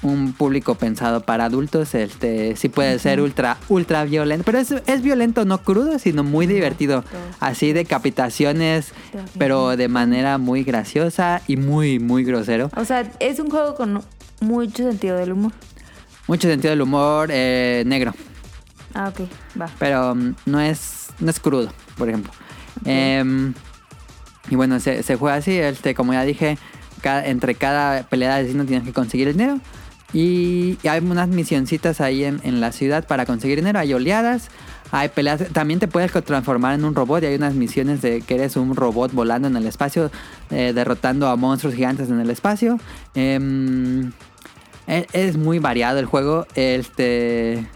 un público pensado para adultos. Este sí puede ser ultra ultra violento, pero es, es violento no crudo, sino muy divertido. Así decapitaciones, pero de manera muy graciosa y muy muy grosero. O sea, es un juego con mucho sentido del humor. Mucho sentido del humor eh, negro. Ah, ok. Va. pero mm, no es no es crudo, por ejemplo. Em, y bueno, se, se juega así, este, como ya dije, cada- entre cada pelea de destino tienes que conseguir dinero. Y, y hay unas misioncitas ahí en, en la ciudad para conseguir dinero, hay oleadas, hay peleas, también te puedes transformar en un robot y hay unas misiones de que eres un robot volando en el espacio, eh, derrotando a monstruos gigantes en el espacio. Em, es, es muy variado el juego, este...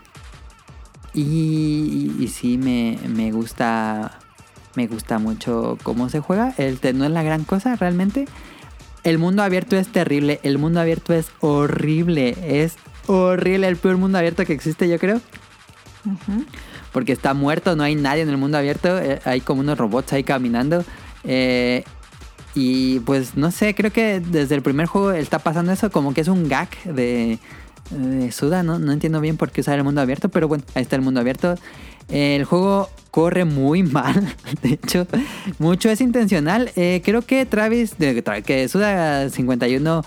Y, y sí, me, me gusta. Me gusta mucho cómo se juega. El te- no es la gran cosa realmente. El mundo abierto es terrible. El mundo abierto es horrible. Es horrible. El peor mundo abierto que existe, yo creo. Porque está muerto, no hay nadie en el mundo abierto. eh, hay como unos robots ahí caminando. eh, y pues no sé, creo que desde el primer juego está pasando eso. Como que es un gag de, de Suda, ¿no? No entiendo bien por qué usar el mundo abierto, pero bueno, ahí está el mundo abierto. El juego corre muy mal, de hecho, mucho es intencional. Eh, creo que Travis, que Suda 51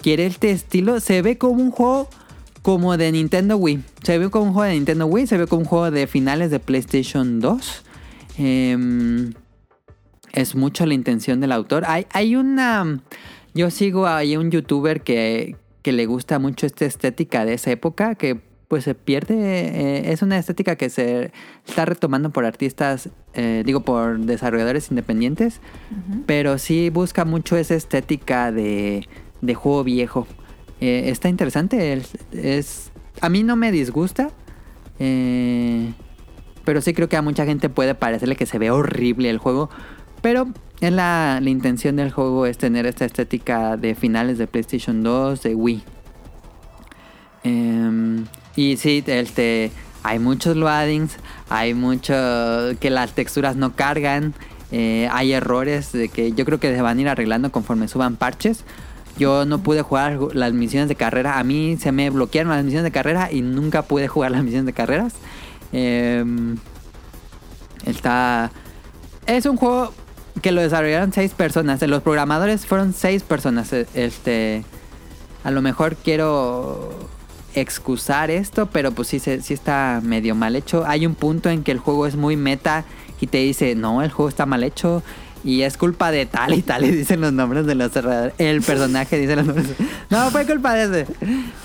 quiere este estilo, se ve como un juego como de Nintendo Wii. Se ve como un juego de Nintendo Wii, se ve como un juego de finales de PlayStation 2. Em, es mucho la intención del autor. Hay, una... Yo sigo ahí un youtuber que, que le gusta mucho esta estética de esa época, que pues se pierde, eh, es una estética que se está retomando por artistas, eh, digo, por desarrolladores independientes, pero sí busca mucho esa estética de, de juego viejo. Eh, está interesante, es, es- a mí no me disgusta, eh, pero sí creo que a mucha gente puede parecerle que se ve horrible el juego. Pero es la, la intención del juego es tener esta estética de finales de PlayStation 2, de Wii. Y sí, este, hay muchos loadings, hay mucho que las texturas no cargan, eh, hay errores de que yo creo que se van a ir arreglando conforme suban parches. Yo no pude jugar las misiones de carrera, a mí se me bloquearon las misiones de carrera y nunca pude jugar las misiones de carreras. Em, está, es un juego que lo desarrollaron seis personas. Los programadores fueron seis personas. E- Este, a lo mejor quiero excusar esto, pero pues sí, sí está medio mal hecho. Hay un punto en que el juego es muy meta y te dice, no, el juego está mal hecho. Y es culpa de tal y tal, y dicen los nombres de los. El personaje dice los nombres. No, fue culpa de ese.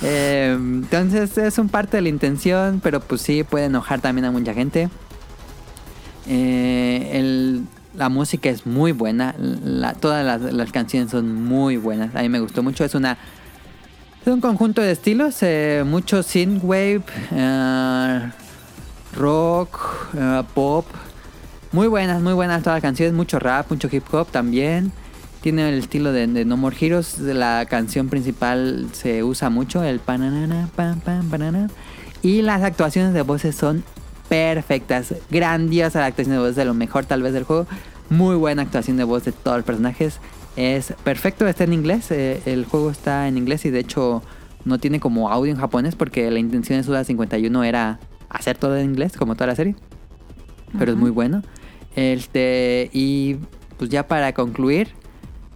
Eh, entonces es un parte de la intención, pero pues sí puede enojar también a mucha gente. Eh, el- la música es muy buena. todas las, las canciones son muy buenas. A mí me gustó mucho. Es una es un conjunto de estilos. eh, mucho synthwave, eh, rock, eh, pop. Muy buenas, muy buenas todas las canciones. Mucho rap, mucho hip hop también. Tiene el estilo de, No More Heroes. La canción principal se usa mucho. El pananana, pam, pam, banana. Y las actuaciones de voces son perfectas. Grandiosa la actuación de voz de lo mejor tal vez del juego. Muy buena actuación de voz de todos los personajes. Es perfecto, está en inglés. eh, el juego está en inglés y de hecho no tiene como audio en japonés porque la intención de Suda 51 era hacer todo en inglés como toda la serie. Pero es muy bueno. Este, y pues ya para concluir,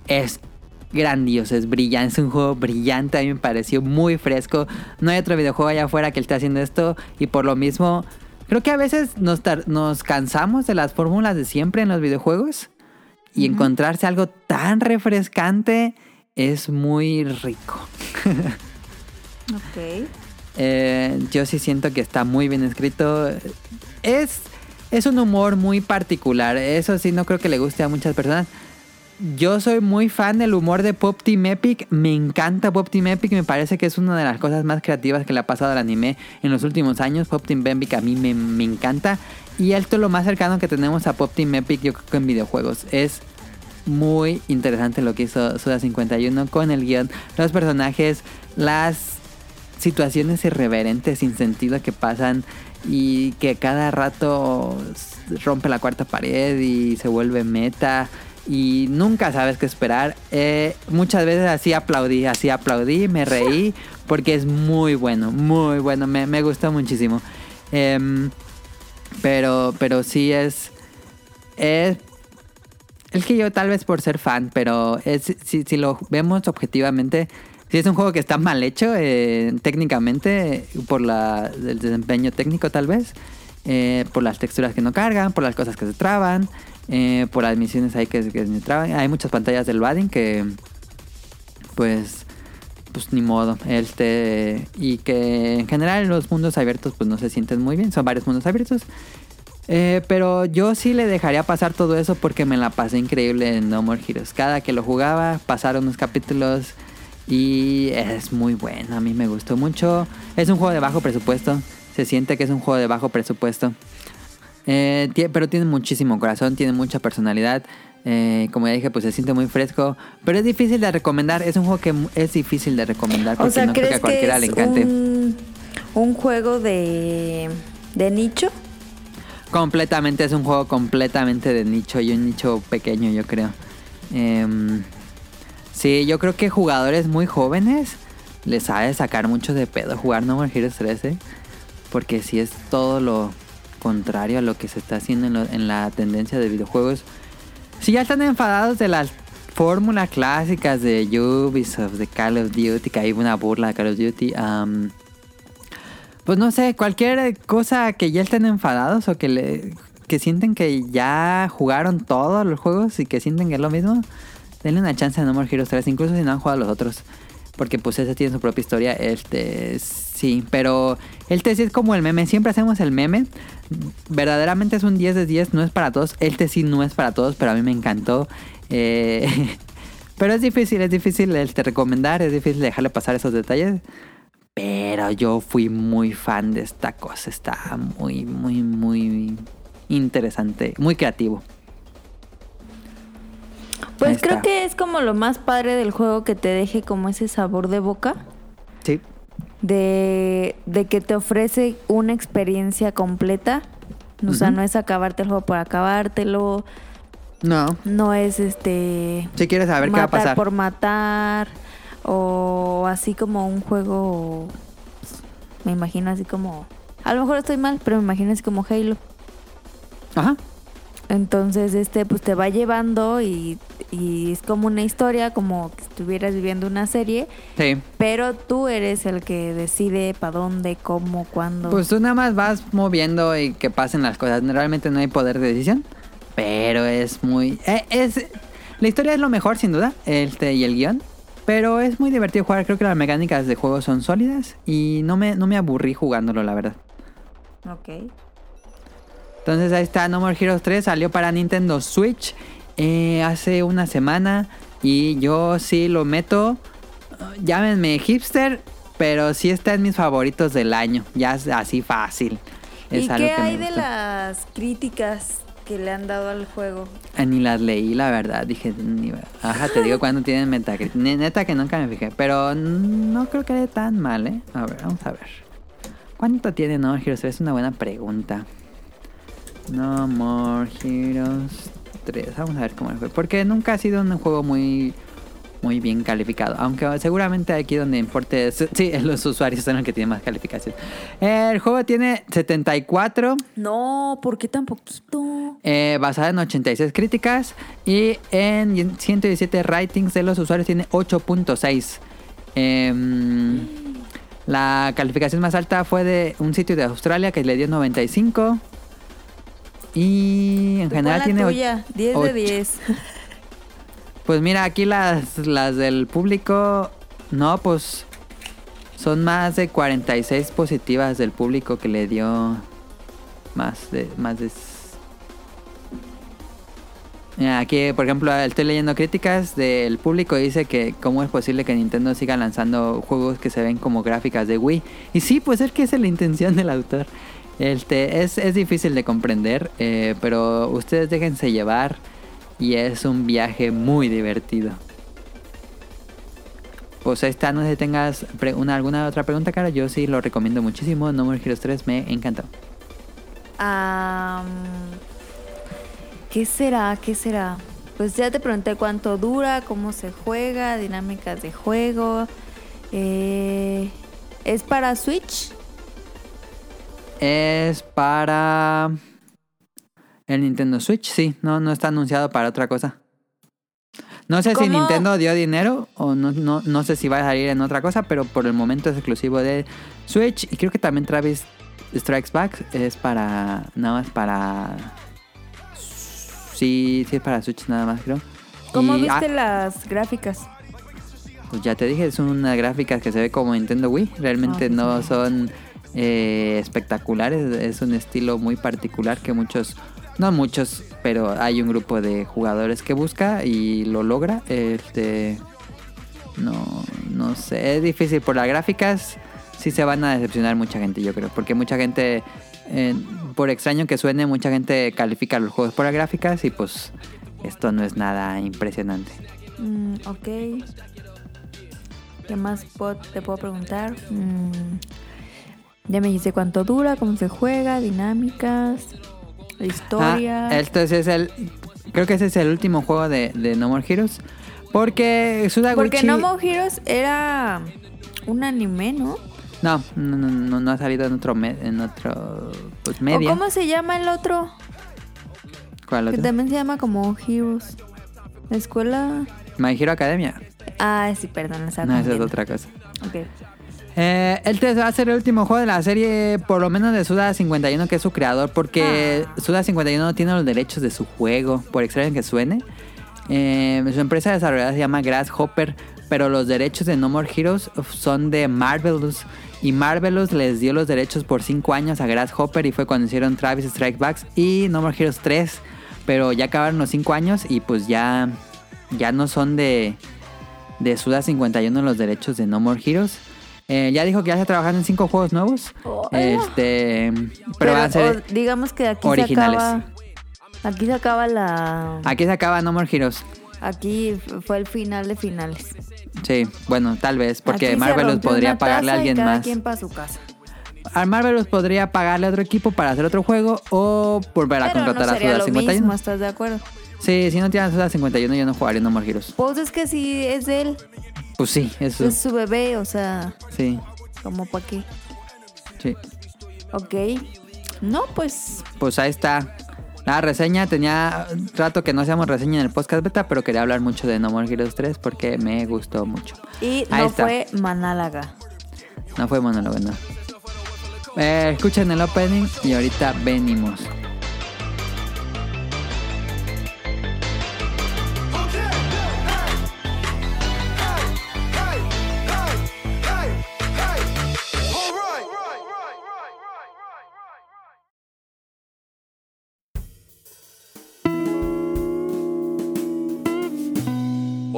es grandioso, es brillante, es un juego brillante, a mí me pareció muy fresco. No hay otro videojuego allá afuera que esté haciendo esto y por lo mismo creo que a veces nos, nos cansamos de las fórmulas de siempre en los videojuegos y encontrarse algo tan refrescante es muy rico. Ok. Eh, yo sí siento que está muy bien escrito. Es, es un humor muy particular. Eso sí, no creo que le guste a muchas personas. Yo soy muy fan del humor de Pop Team Epic. Me encanta Pop Team Epic. Me parece que es una de las cosas más creativas que le ha pasado al anime en los últimos años. Pop Team Epic a mí me, me encanta. Y esto es lo más cercano que tenemos a Pop Team Epic, yo creo que en videojuegos. Es muy interesante lo que hizo Suda 51 con el guion, los personajes, las situaciones irreverentes sin sentido que pasan y que cada rato rompe la cuarta pared y se vuelve meta y nunca sabes qué esperar. Eh, muchas veces así aplaudí, así aplaudí, me reí porque es muy bueno, muy bueno, me, me gustó muchísimo. Em, pero, pero sí es... Es es que yo tal vez por ser fan, pero es, si, si lo vemos objetivamente, si es un juego que está mal hecho eh, técnicamente, por la, el desempeño técnico tal vez, eh, por las texturas que no cargan, por las cosas que se traban, eh, por las misiones ahí que, que se traban. Hay muchas pantallas del Badding que, pues, pues ni modo. Este, y que en general los mundos abiertos pues no se sienten muy bien, son varios mundos abiertos. Eh, pero yo sí le dejaría pasar todo eso porque me la pasé increíble en No More Heroes. Cada que lo jugaba, pasaron unos capítulos y es muy bueno. A mí me gustó mucho. Es un juego de bajo presupuesto. Se siente que es un juego de bajo presupuesto. Eh, pero tiene muchísimo corazón, tiene mucha personalidad. Eh, como ya dije, pues se siente muy fresco. Pero es difícil de recomendar. Es un juego que es difícil de recomendar porque O sea, no creo que ¿crees a cualquiera que le encante. un, un juego de, de nicho? Completamente, es un juego completamente de nicho y un nicho pequeño, yo creo. Em, sí, yo creo que jugadores muy jóvenes les ha de sacar mucho de pedo jugar No More Heroes 13. Porque sí es todo lo contrario a lo que se está haciendo en, la tendencia de videojuegos. Si ya están enfadados de las fórmulas clásicas de Ubisoft, de Call of Duty, que hay una burla de Call of Duty. pues no sé, cualquier cosa que ya estén enfadados o que, que sienten que ya jugaron todos los juegos y que sienten que es lo mismo, denle una chance a No More Heroes 3, incluso si no han jugado los otros. Porque pues ese tiene su propia historia. Este, sí, pero el sí es como el meme. Siempre hacemos el meme. Verdaderamente es un 10 de 10. No es para todos. El sí no es para todos, pero a mí me encantó. Eh, pero es difícil, es difícil este, recomendar. Es difícil dejarle pasar esos detalles. Pero yo fui muy fan de esta cosa. Está muy, muy, muy interesante. Muy creativo. Pues creo que es como lo más padre del juego que te deje como ese sabor de boca. Sí. De, de que te ofrece una experiencia completa. O sea, no es acabarte el juego por acabártelo. No. No es este. Si quieres saber qué va a matar pasar. por matar. O así como un juego. Me imagino así como. A lo mejor estoy mal, pero me imagino así como Halo. Ajá. Entonces, este, pues te va llevando y, y es como una historia, como que estuvieras viviendo una serie, Sí. pero tú eres el que decide para dónde, cómo, cuándo. Pues tú nada más vas moviendo y que pasen las cosas. Realmente no hay poder de decisión. Pero es muy... eh, es, la historia es lo mejor, sin duda. Este, y el guion. Pero es muy divertido jugar. Creo que las mecánicas de juego son sólidas. Y no me, no me aburrí jugándolo, la verdad. ok. Entonces ahí está No More Heroes 3. Salió para Nintendo Switch eh, hace una semana. Y yo sí lo meto. Llámenme hipster. Pero sí está en mis favoritos del año. Ya es así fácil. Es ¿Y algo qué que me hay de gusta. las críticas que le han dado al juego? Ah, Ni las leí, la verdad. Dije, ni... ajá, te digo cuando tienen Metacritic. Ne- Neta que nunca me fijé. Pero no creo que esté tan mal, ¿eh? A ver, vamos a ver. ¿Cuánto tiene No More Heroes 3? Es una buena pregunta. No More Heroes 3. Vamos a ver cómo fue. Porque nunca ha sido un juego muy muy bien calificado. Aunque seguramente aquí donde importe... es- Sí, los usuarios son los que tienen más calificación. El juego tiene 74. No, ¿por qué tan poquito? Eh, basada en 86 críticas y en 117 ratings de los usuarios tiene 8.6. Em, la calificación más alta fue de un sitio de Australia que le dio 95. Y en general la tiene... tuya, 10 ocho. de 10. Pues mira, aquí las, las del público... No, pues son más de 46 positivas del público que le dio más de... Más de Mira, aquí, por ejemplo, estoy leyendo críticas del público dice que cómo es posible que Nintendo siga lanzando juegos que se ven como gráficas de Wii. Y sí, pues es que esa es la intención del autor. Este, es, es difícil de comprender, eh, pero ustedes déjense llevar y es un viaje muy divertido. Pues ahí está, no sé si tengas una, alguna otra pregunta, cara. Yo sí lo recomiendo muchísimo. No More Heroes 3 me encantó. ¿Qué será? ¿Qué será? Pues ya te pregunté cuánto dura, cómo se juega, dinámicas de juego. Eh, ¿Es para Switch? Es para el Nintendo Switch, sí. No, no está anunciado para otra cosa. No sé si. Nintendo dio dinero o no, no, no sé si va a salir en otra cosa, pero por el momento es exclusivo de Switch. Y creo que también Travis Strikes Back es para. Nada más para. Sí, sí es para Switch nada más, creo. ¿Cómo Y- ah, viste las gráficas? pues ya te dije, es una gráfica que se ve como Nintendo Wii. Realmente Ah, sí, no sí. son eh, espectaculares. Es un estilo muy particular que muchos, no muchos, pero hay un grupo de jugadores que busca y lo logra. Este, no, no sé, es difícil por las gráficas. Sí se van a decepcionar mucha gente, yo creo, porque mucha gente, por extraño que suene, mucha gente califica los juegos por las gráficas y pues esto no es nada impresionante. Mm, ok. ¿Qué más te puedo preguntar? Mm, ya me dijiste cuánto dura, cómo se juega, dinámicas, la historia. Ah, entonces es el. Creo que ese es el último juego de, de No More Heroes. Porque Sudaguchi. Porque No More Heroes era un anime, ¿no? No, no, no, no, ha salido en otro, me- en otro pues, ¿O media. cómo se llama el otro? ¿Cuál Que otro? también se llama como Heroes. La escuela. My Hero Academia. Ah, sí, perdón, estaba No, esa es otra cosa. Ok. Eh, este va a ser el último juego de la serie, por lo menos de Suda 51, que es su creador, porque Suda 51 no tiene los derechos de su juego, por extraño que suene. Eh, su empresa desarrolladora se llama Grasshopper, pero los derechos de No More Heroes son de Marvelous. Y Marvelous les dio los derechos por 5 años a Grasshopper y fue cuando hicieron Travis Strike Backs y No More Heroes 3. Pero ya acabaron los 5 años y pues ya, ya no son de, de Suda 51 los derechos de No More Heroes. Eh, ya dijo que ya está trabajando en 5 juegos nuevos. Este, pero, van a ser... o- digamos que aquí originales. se acaba. Aquí se acaba la. Aquí se acaba No More Heroes. Aquí fue el final de finales. Sí, bueno, tal vez, porque Aquí Marvelous podría pagarle a taza y alguien cada más. quien para su casa. A Marvelous podría pagarle a otro equipo para hacer otro juego o volver a Pero no contratar a Suda lo 51. mismo, ¿estás de acuerdo? Sí, si no tiene a Suda 51 yo no jugaría No More Heroes. Pues es que si es de él, Pues sí, eso. es su bebé, o sea, Sí, como para qué. sí. Ok. No, pues Pues ahí está. La reseña tenía rato que no hacíamos reseña en el podcast beta, pero quería hablar mucho de No More Heroes 3 porque me gustó mucho. Y Ahí no está. fue Manálaga. No fue monólogo, no. Eh, escuchen el opening y ahorita venimos.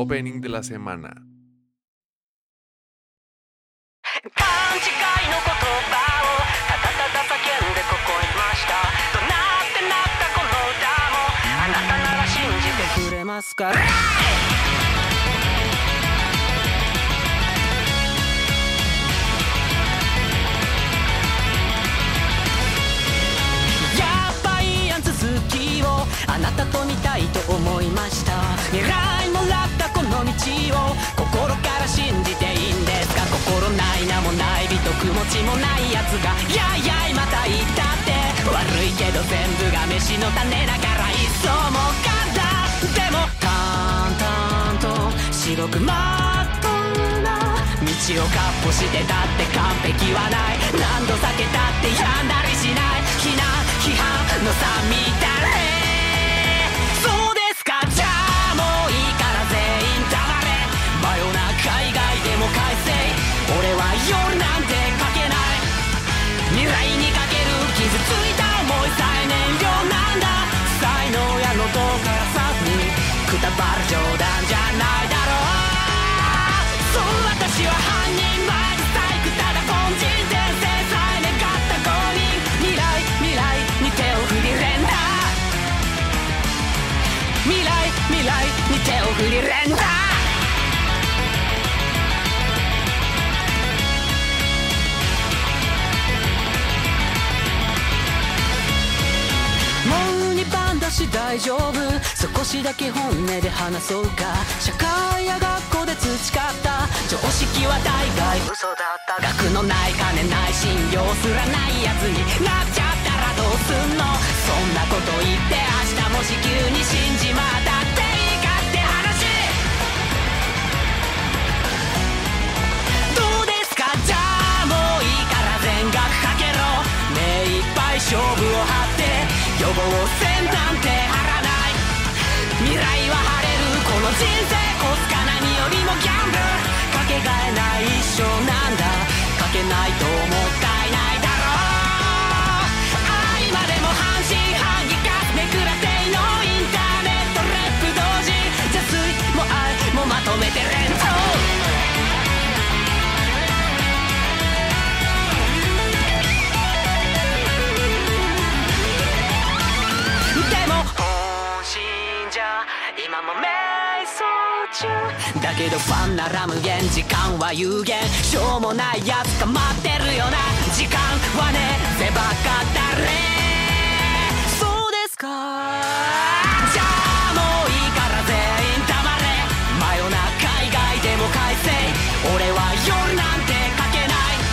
opening de la semana.「あなたと見たいと思いました未来を心から信じていいんですか？心ない名もない美徳持ちもないやつが。やいやいまた言ったって。悪いけど全部が飯の種だからいっそもからでも淡々と白くまっとうな道をかっ歩してたって完璧はない。何度避けたって病んだりしない。非難批判の差みたい。未来にかける傷ついた思いさえ燃料なんだ。才能やのどからさずにくたばる冗談じゃないだろう。そう私は犯人前で細工ただ凡人転生さえ願った5人未来未来に手を振り連打。未来未来に手を振り連打。だし大丈夫。少しだけ本音で話そうか。社会や学校で培った常識は大概。嘘だった。学のない金ない信用すらないやつになっちゃったらどうすんの？そんなこと言って明日もし急に死んじまったっていいかって話。どうですか？じゃあもういいから全額かけろ。目いっぱい勝負を張って予防線なんて張らない。未来は晴れる。この人生こすか何よりもギャンブル。かけがえない一生なんだ。かけないと思った。だけどファンなら無限時間は有限。しょうもないやつか待ってるよな。時間はねせばかったれそうですか。じゃあもういいから全員黙れ。真夜中以外でも快晴。俺は夜なんてかけない。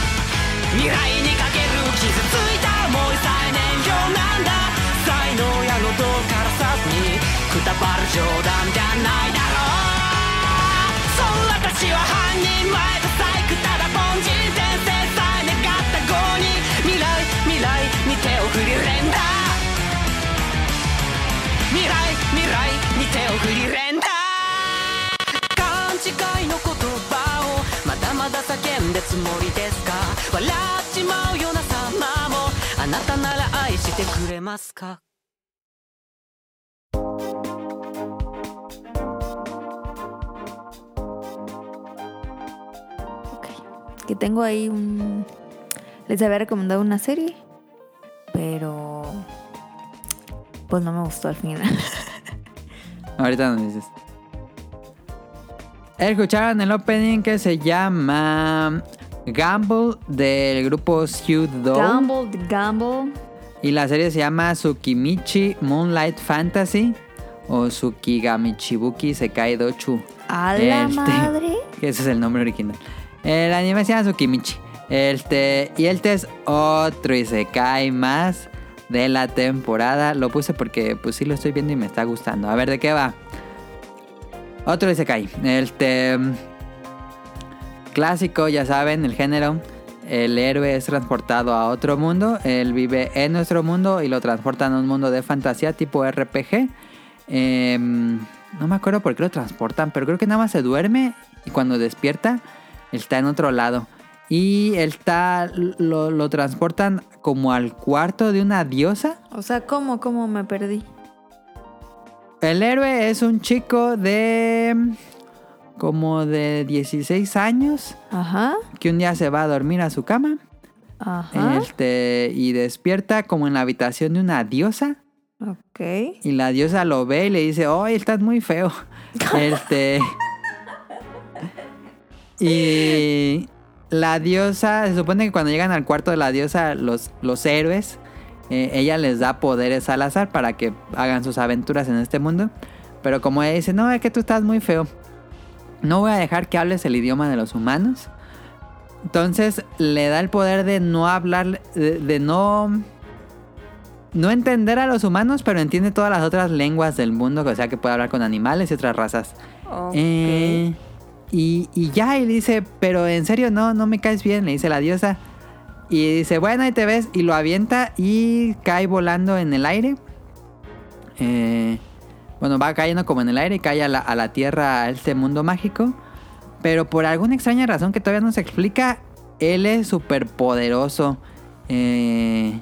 未来にかける傷ついた思いさえ燃料なんだ。才能やのどからさずにくたばる冗談。人前と細工ただ凡人さえ願ったに未来未来に手を振り連打。未来未来に手を振り連打。勘違いの言葉をまだまだ叫んでつもりですか？笑っちまうような様もあなたなら愛してくれますか？Que tengo ahí un... Les había recomendado una serie, pero... Pues no me gustó al final. Ahorita nos dices. Escucharon el opening que se llama Gamble del grupo Pseudo. Gamble, Gamble. Y la serie se llama Tsukimichi Moonlight Fantasy o Tsukigamichibuki Sekai Dochu. A la Este, madre. que ese es el nombre original. El anime se llama Tsukimichi. Este, y este es otro Isekai más de la temporada. Lo puse porque pues sí lo estoy viendo y me está gustando. A ver, ¿de qué va? Otro Isekai. Este... Clásico, ya saben, el género. El héroe es transportado a otro mundo. Él vive en nuestro mundo y lo transportan a un mundo de fantasía tipo RPG. Em, no me acuerdo por qué lo transportan, pero creo que nada más se duerme y cuando despierta está en otro lado. Y él está, lo, lo transportan como al cuarto de una diosa. O sea, ¿cómo? ¿Cómo me perdí? El héroe es un chico de como de 16 años Ajá. que un día se va a dormir a su cama Ajá. este, y despierta como en la habitación de una diosa. Ok. Y la diosa lo ve y le dice, ¡Oye, estás muy feo! este. Y la diosa, se supone que cuando llegan al cuarto de la diosa, los, los héroes, eh, ella les da poderes al azar para que hagan sus aventuras en este mundo. Pero como ella dice, no, es que tú estás muy feo. No voy a dejar que hables el idioma de los humanos. Entonces le da el poder de no hablar, de, de no no entender a los humanos, pero entiende todas las otras lenguas del mundo, o sea que puede hablar con animales y otras razas. Ok. Eh, y, ya, y dice, pero en serio, no, no me caes bien, le dice la diosa. Y dice, bueno, ahí te ves, y lo avienta y cae volando en el aire. Eh, bueno, va cayendo como en el aire y cae a la, a la tierra, a este mundo mágico. Pero por alguna extraña razón que todavía no se explica, él es súper poderoso. Eh,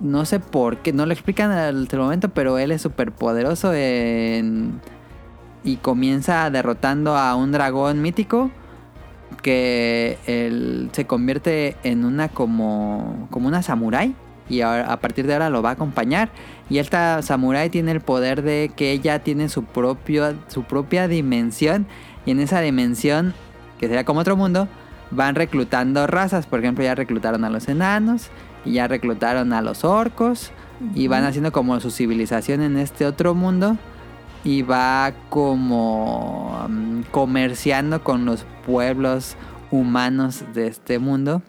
no sé por qué, no lo explican hasta el momento, pero él es súper poderoso en- y comienza derrotando a un dragón mítico que él se convierte en una como, como una samurái y a partir de ahora lo va a acompañar. Y esta samurái tiene el poder de que ella tiene su propio su propia dimensión y en esa dimensión que sería como otro mundo van reclutando razas. Por ejemplo ya reclutaron a los enanos y ya reclutaron a los orcos y van haciendo como su civilización en este otro mundo y va como mm, comerciando con los pueblos humanos de este mundo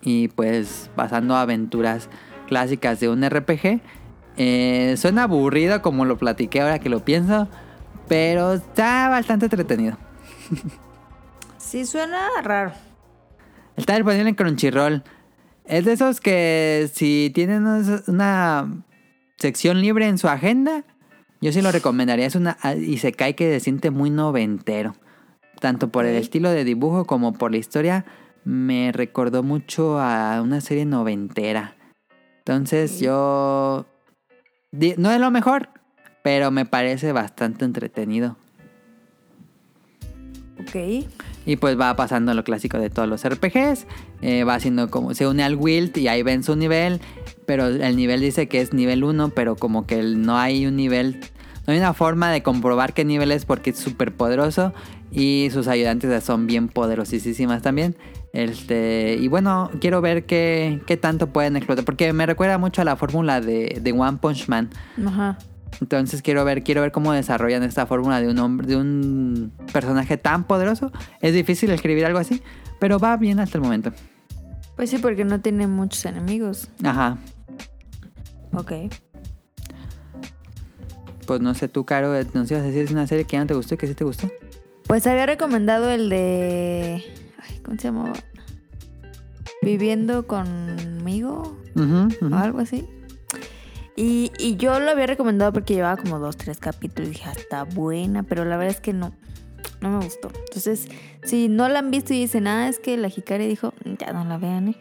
y pues pasando aventuras clásicas de un RPG. Eh, suena aburrido como lo platiqué ahora que lo pienso, pero está bastante entretenido. Sí, suena raro. Está disponible en Crunchyroll. Es de esos que si tienen una- una sección libre en su agenda, yo sí lo recomendaría. Es una y se cae que se siente muy noventero. Tanto por el estilo de dibujo como por la historia. Me recordó mucho a una serie noventera. Entonces yo... No es lo mejor, pero me parece bastante entretenido. Ok. Y pues va pasando lo clásico de todos los RPGs. eh, va haciendo como. Se une al Wild y ahí ven su nivel. Pero el nivel dice que es nivel 1. Pero como que no hay un nivel. No hay una forma de comprobar qué nivel es porque es súper poderoso. Y sus ayudantes son bien poderosísimas también. Este, y bueno, quiero ver qué, qué tanto pueden explotar. Porque me recuerda mucho a la fórmula de, de One Punch Man. Ajá. Entonces quiero ver, quiero ver cómo desarrollan esta fórmula de un hombre, de un personaje tan poderoso. Es difícil escribir algo así, pero va bien hasta el momento. Pues sí, porque no tiene muchos enemigos. Ajá. Ok. Pues no sé tú, Caro, nos ibas a decir es una serie que ya no te gustó y que sí te gustó. Pues había recomendado el de. Ay, ¿Cómo se llamaba? Viviendo conmigo ujú. o algo así. Y, y yo lo había recomendado porque llevaba como dos, tres capítulos y dije, "Ah, está buena, pero la verdad es que no, no me gustó. Entonces, si no la han visto y dicen, ah, es que la Hikari dijo, ya no la vean, ¿eh?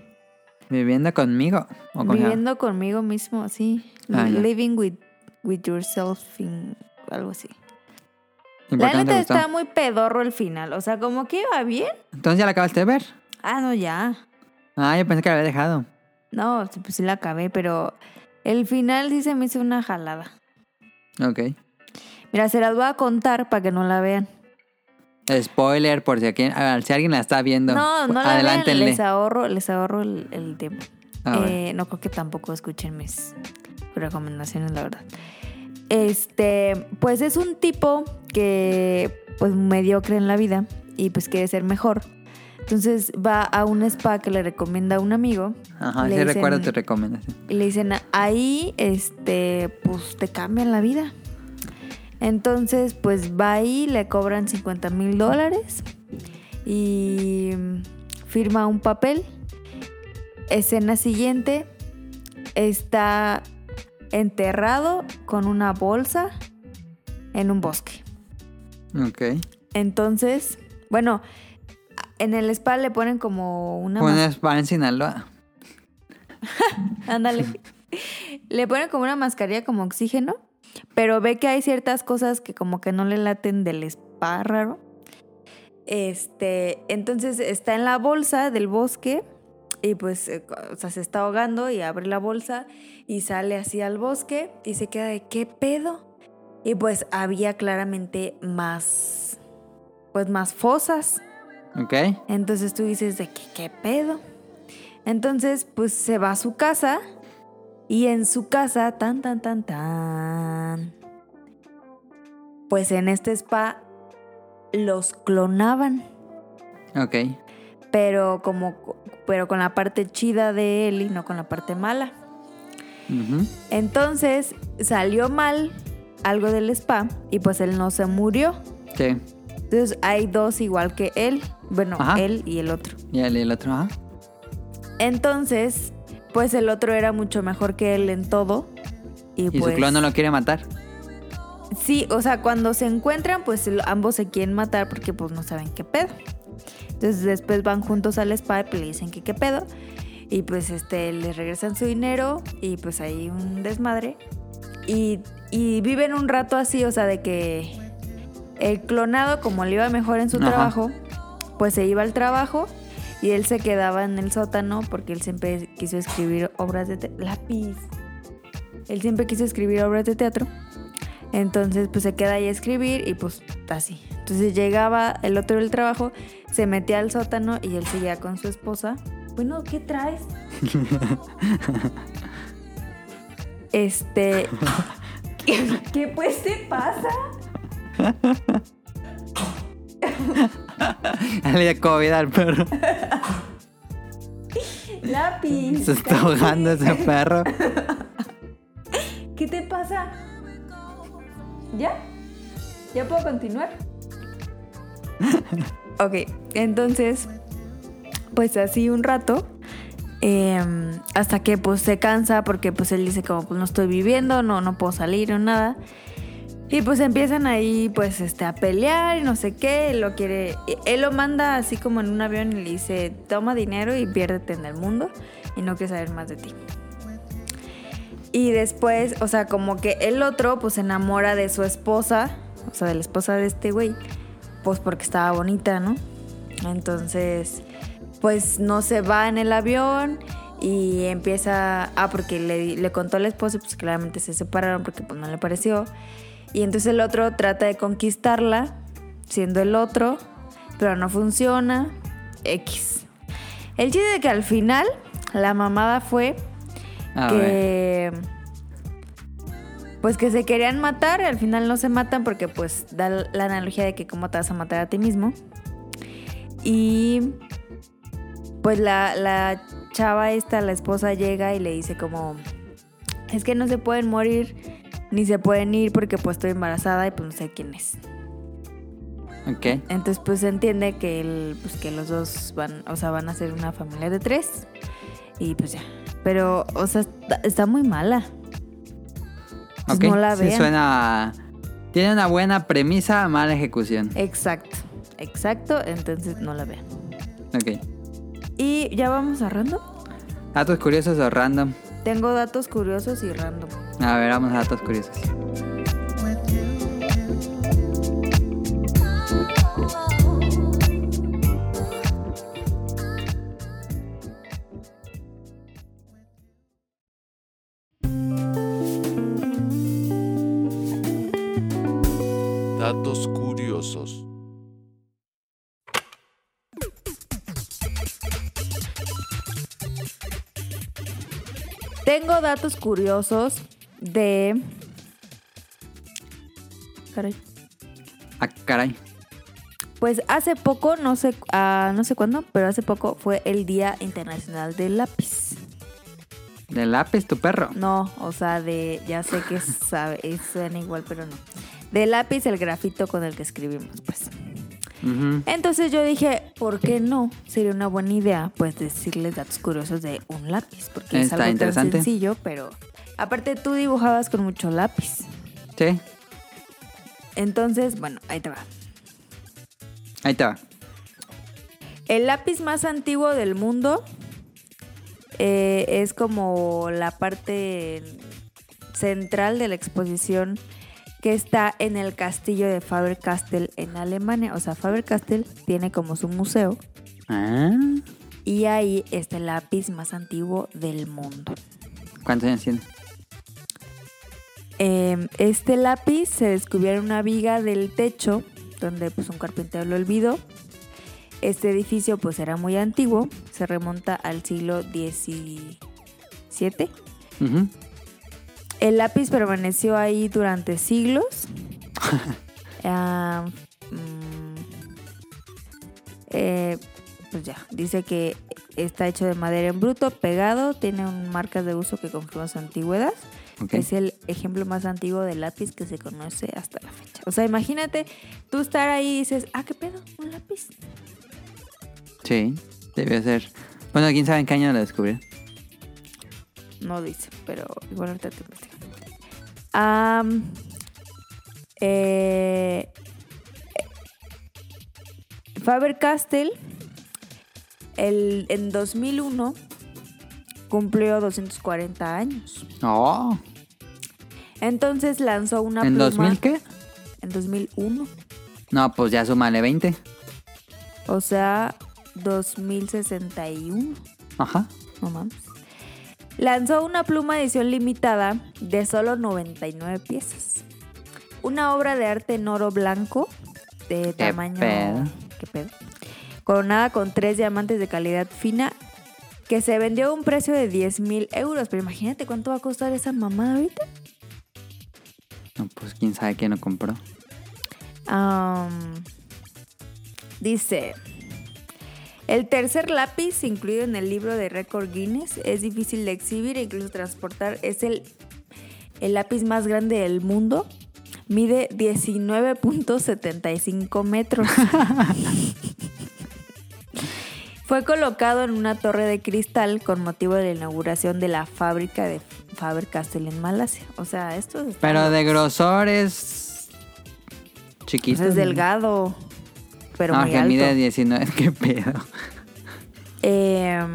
¿Viviendo conmigo? ¿O con Viviendo conmigo mismo, sí. Ah. Living with, with yourself, in- algo así. ¿Y por La neta está muy pedorro el final. O sea, como que iba bien. Entonces ya la acabaste de ver. Ah, no, ya. Ah, yo pensé que la había dejado. No, pues sí la acabé, pero el final sí se me hizo una jalada. Ok. Mira, se las voy a contar para que no la vean. Spoiler, por si, aquí, ah, si alguien la está viendo. No, no la vean, les ahorro, les ahorro el, el tiempo. Ah. Eh, no creo que tampoco escuchen mis recomendaciones, la verdad. Este, pues es un tipo que, pues, mediocre en la vida y pues quiere ser mejor. Entonces va a un spa que le recomienda a un amigo Ajá, le sí dicen- recuerdo tu recomendación. y le dicen, ahí, este, pues te cambian la vida. Entonces, pues va ahí, le cobran 50 mil dólares y firma un papel. Escena siguiente, está enterrado con una bolsa en un bosque. Ok. Entonces, bueno, en el spa le ponen como una... Un spa en Sinaloa. Ándale. le ponen como una mascarilla como oxígeno, pero ve que hay ciertas cosas que como que no le laten del spa raro. Este, entonces está en la bolsa del bosque y pues, eh, o sea, se está ahogando y abre la bolsa y sale así al bosque y se queda de qué pedo. Y pues había claramente más, pues más fosas. Ok. Entonces tú dices de qué, qué pedo. Entonces, pues se va a su casa y en su casa, tan, tan, tan, tan. Pues en este spa los clonaban, Ok. pero como pero con la parte chida de él y no con la parte mala. Entonces salió mal algo del spa y pues él no se murió. Sí. Entonces hay dos igual que él, bueno, Ajá. él y el otro. Y el, el otro, ajá. Entonces, pues el otro era mucho mejor que él en todo. Y, Y pues, su clon no lo quiere matar. Sí, o sea, cuando se encuentran, pues ambos se quieren matar porque pues no saben qué pedo. Entonces después van juntos al spa y pues, le dicen que qué pedo. Y pues este, les regresan su dinero y pues hay un desmadre. Y, y viven un rato así, o sea, de que el clonado, como le iba mejor en su Ajá. trabajo, pues se iba al trabajo y él se quedaba en el sótano porque él siempre quiso escribir obras de lápiz. Él siempre quiso escribir obras de teatro. Entonces, pues se queda ahí a escribir y pues así. Entonces llegaba el otro del trabajo, se metía al sótano y él seguía con su esposa. Bueno, ¿qué traes? este. ¿Qué, qué pues te pasa? Le dio COVID al perro. Lápiz. Se está ahogando ese perro. ¿Qué te pasa? ¿Ya? ¿Ya puedo continuar? ok, entonces, pues así un rato, em, hasta que pues se cansa porque pues él dice como pues no estoy viviendo, no, no puedo salir o nada. Y pues empiezan ahí pues este a pelear y no sé qué, él lo quiere, él lo manda así como en un avión y le dice toma dinero y piérdete en el mundo y no quiero saber más de ti. Y después, o sea, como que el otro pues se enamora de su esposa, o sea, de la esposa de este güey, pues porque estaba bonita, ¿no? Entonces, pues no se va en el avión y empieza, ah, porque le, le contó a la esposa pues claramente se separaron porque pues no le pareció. Y entonces el otro trata de conquistarla, siendo el otro, pero no funciona. X. El chiste de que al final la mamada fue A ver. que pues que se querían matar y al final no se matan porque pues da la analogía de que cómo te vas a matar a ti mismo y pues la, la chava esta la esposa llega y le dice como es que no se pueden morir ni se pueden ir porque pues estoy embarazada y pues no sé quién es Ok. entonces pues se entiende que el, pues que los dos van o sea van a ser una familia de tres y pues ya pero o sea está, está muy mala Pues Ok. no la Sí suena. Tiene una buena premisa, mala ejecución. Exacto, exacto, entonces no la vean. Ok. Y ya vamos cerrando. Datos curiosos o random. Tengo datos curiosos y random. A ver, vamos a datos curiosos. Datos curiosos. Tengo datos curiosos de. Caray. Ah, caray. Pues hace poco, no sé, ah, no sé cuándo, pero hace poco fue el Día Internacional del Lápiz. ¿De lápiz tu perro? No, o sea, de. Ya sé que sabe, es- suena igual, pero no. De lápiz, el grafito con el que escribimos, pues. Entonces yo dije, ¿por qué no? Sería una buena idea, pues, decirles datos curiosos de un lápiz, porque es algo tan sencillo, pero aparte tú dibujabas con mucho lápiz. Sí, Entonces, bueno, ahí te va. ahí te va. El lápiz más antiguo del mundo eh, es como la parte central de la exposición que está en el castillo de Faber-Castell en Alemania. O sea, Faber-Castell tiene como su museo Ah, y ahí está el lápiz más antiguo del mundo. ¿Cuántos años tiene? Eh, este lápiz se descubrió en una viga del techo donde pues un carpintero lo olvidó. Este edificio pues era muy antiguo, se remonta al siglo XVII. El lápiz permaneció ahí durante siglos. Ah, mm, eh, pues ya, dice que está hecho de madera en bruto, pegado, tiene un marcas de uso que confirman su antigüedad. Es el ejemplo más antiguo de lápiz que se conoce hasta la fecha. O sea, imagínate tú estar ahí y dices, ah, ¿qué pedo? ¿Un lápiz? Sí, debe ser. Bueno, quién sabe en qué año lo descubrieron. No dice, pero igual ahorita te investigo. Am, eh, Faber-Castell el, en 2001 cumplió 240 años. Oh, Entonces lanzó una ¿en pluma 2000 qué? en 2001. No, pues ya súmale 20. O sea, 2061. Ajá. No mames. Lanzó una pluma edición limitada de solo 99 piezas. Una obra de arte en oro blanco de ¿Qué tamaño. pedo? ¿Qué pedo? Coronada con tres diamantes de calidad fina que se vendió a un precio de 10 mil euros. Pero imagínate cuánto va a costar esa mamada ahorita. No, pues quién sabe quién lo compró. Dice, el tercer lápiz incluido en el libro de récord Guinness es difícil de exhibir e incluso transportar. Es el, el lápiz más grande del mundo. Mide 19.75 metros. Fue colocado en una torre de cristal con motivo de la inauguración de la fábrica de Faber-Castell en Malasia. O sea, esto es, Pero de grosor es chiquito. es delgado, pero no, muy que alto. mide 19. ¿Qué pedo? Em,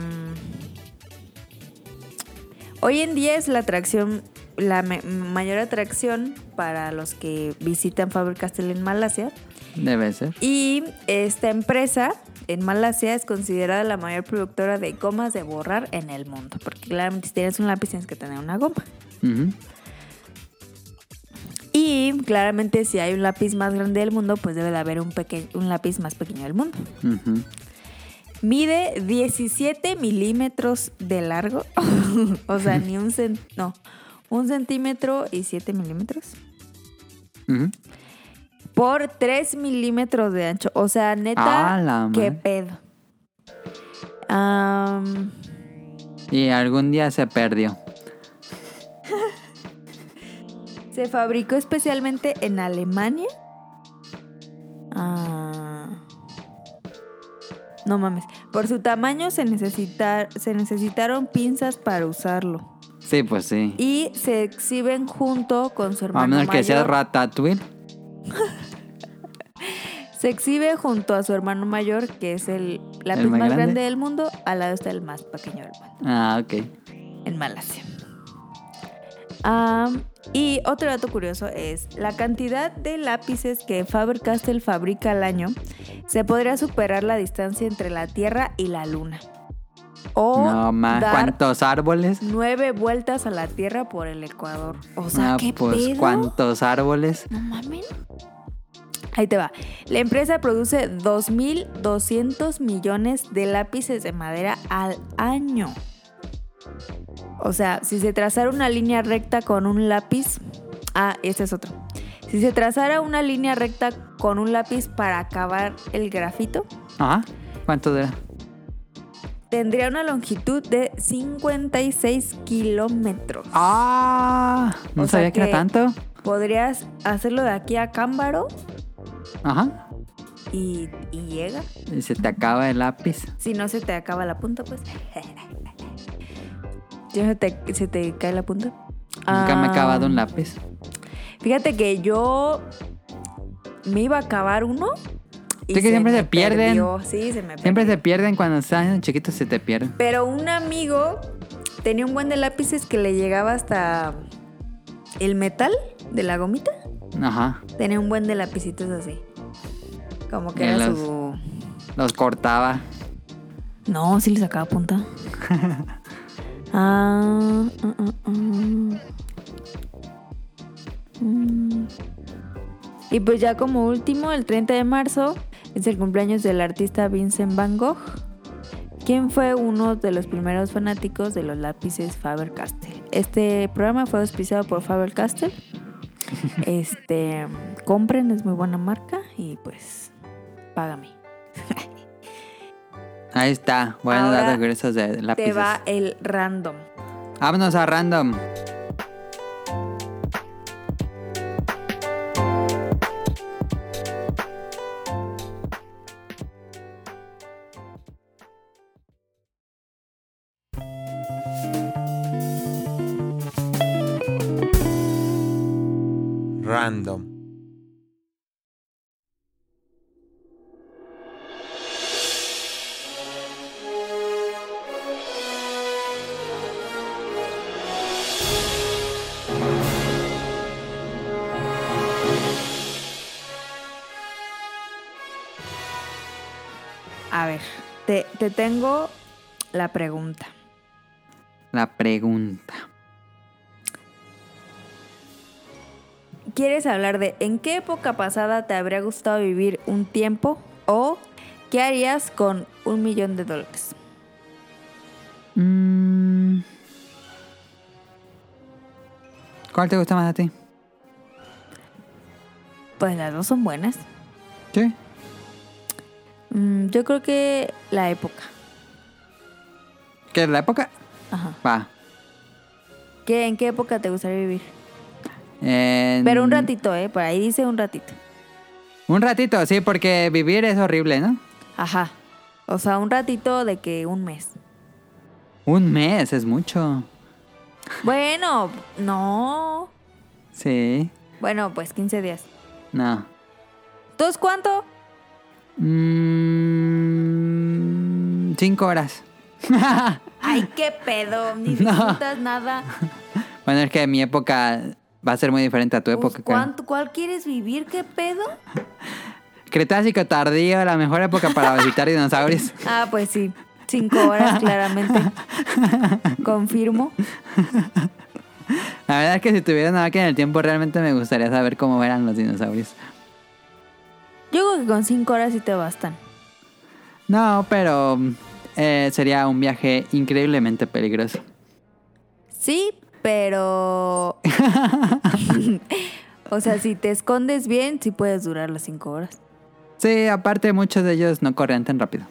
hoy en día es la atracción, la mayor atracción para los que visitan Faber-Castell en Malasia. Debe ser. Y esta empresa en Malasia es considerada la mayor productora de gomas de borrar en el mundo. Porque claramente si tienes un lápiz tienes que tener una goma. Y claramente si hay un lápiz más grande del mundo, pues debe de haber un, un lápiz más pequeño del mundo. Mide 17 milímetros de largo. o sea, ni un cent... No, un centímetro y 7 milímetros. Por 3 milímetros de ancho. O sea, neta, Ah, qué madre. pedo. Y algún día se perdió. se fabricó especialmente en Alemania. Ah. No mames. Por su tamaño se, necesita- se necesitaron pinzas para usarlo. Sí, pues sí. Y se exhiben junto con su A hermano menos que sea mayor. Ratatouille. Se exhibe junto a su hermano mayor, que es el lápiz más más, grande? grande? del mundo, al lado está el más pequeño del mundo, Ah, ok. en Malasia. Y otro dato curioso es la cantidad de lápices que Faber-Castell fabrica al año se podría superar la distancia entre la Tierra y la Luna. O no más. dar ¿Cuántos árboles? nueve vueltas a la Tierra por el Ecuador. O sea, Ah, ¿qué pues pedo? ¿cuántos árboles? No mames. Ahí te va. La empresa produce 2.200 millones de lápices de madera al año. O sea, si se trazara una línea recta con un lápiz... Ah, este es otro. Si se trazara una línea recta con un lápiz para acabar el grafito, Ajá. ¿Cuánto dura? Tendría una longitud de 56 kilómetros. Ah, no O sabía que era tanto. Podrías hacerlo de aquí a Cámbaro Ajá. y, y llega. Y se te acaba el lápiz. Si no se te acaba la punta, pues. ¿Ya se te, se te cae la punta? Nunca me he Ah, acabado un lápiz. Fíjate que yo me iba a acabar uno. Y que siempre se pierden. perdió. Sí, se me Siempre se pierden cuando están chiquitos, se te pierden. Pero un amigo tenía un buen de lápices que le llegaba hasta el metal de la gomita. Ajá. Tenía un buen de lapicitos así. Como que Y era los- su. Los cortaba. No, sí le sacaba punta. ah, ah, ah, ah. Mm. Y pues ya como último, el 30 de marzo es el cumpleaños del artista Vincent Van Gogh, quien fue uno de los primeros fanáticos de los lápices Faber-Castell. Este programa fue auspiciado por Faber-Castell. Este, compren, es muy buena marca y pues págame. Ahí está. Ahora datos gruesos de Te lápices. va el random. Vámonos a random. Random. A ver, te, te tengo la pregunta. La pregunta. ¿Quieres hablar de en qué época pasada te habría gustado vivir un tiempo o qué harías con un millón de dólares? Mm. ¿Cuál te gusta más a ti? Pues las dos son buenas. ¿Qué? Mm, yo creo que la época. ¿Qué es la época? Ajá. Va. ¿Qué, ¿En qué época te gustaría vivir? En- Pero un ratito, ¿eh? Por ahí dice un ratito. Un ratito, sí, porque vivir es horrible, ¿no? Ajá. O sea, un ratito de que un mes. Un mes es mucho. Bueno, no. Sí. Bueno, pues 15 días. No. ¿Entonces cuánto? Mm, cinco horas. Ay, qué pedo. Ni No. disfrutas nada. bueno, es que mi época va a ser muy diferente a tu Pues, época. ¿cuánto- ¿Cuál quieres vivir? ¿Qué pedo? Cretácico tardío, la mejor época para visitar dinosaurios. Ah, pues sí. Cinco horas, claramente. Confirmo. La verdad es que si tuviera una máquina del tiempo, realmente me gustaría saber cómo eran los dinosaurios. Yo creo que con cinco horas sí te bastan. No, pero eh, sería un viaje increíblemente peligroso. Sí, pero... o sea, si te escondes bien, sí puedes durar las cinco horas. Sí, aparte muchos de ellos no corren tan rápido.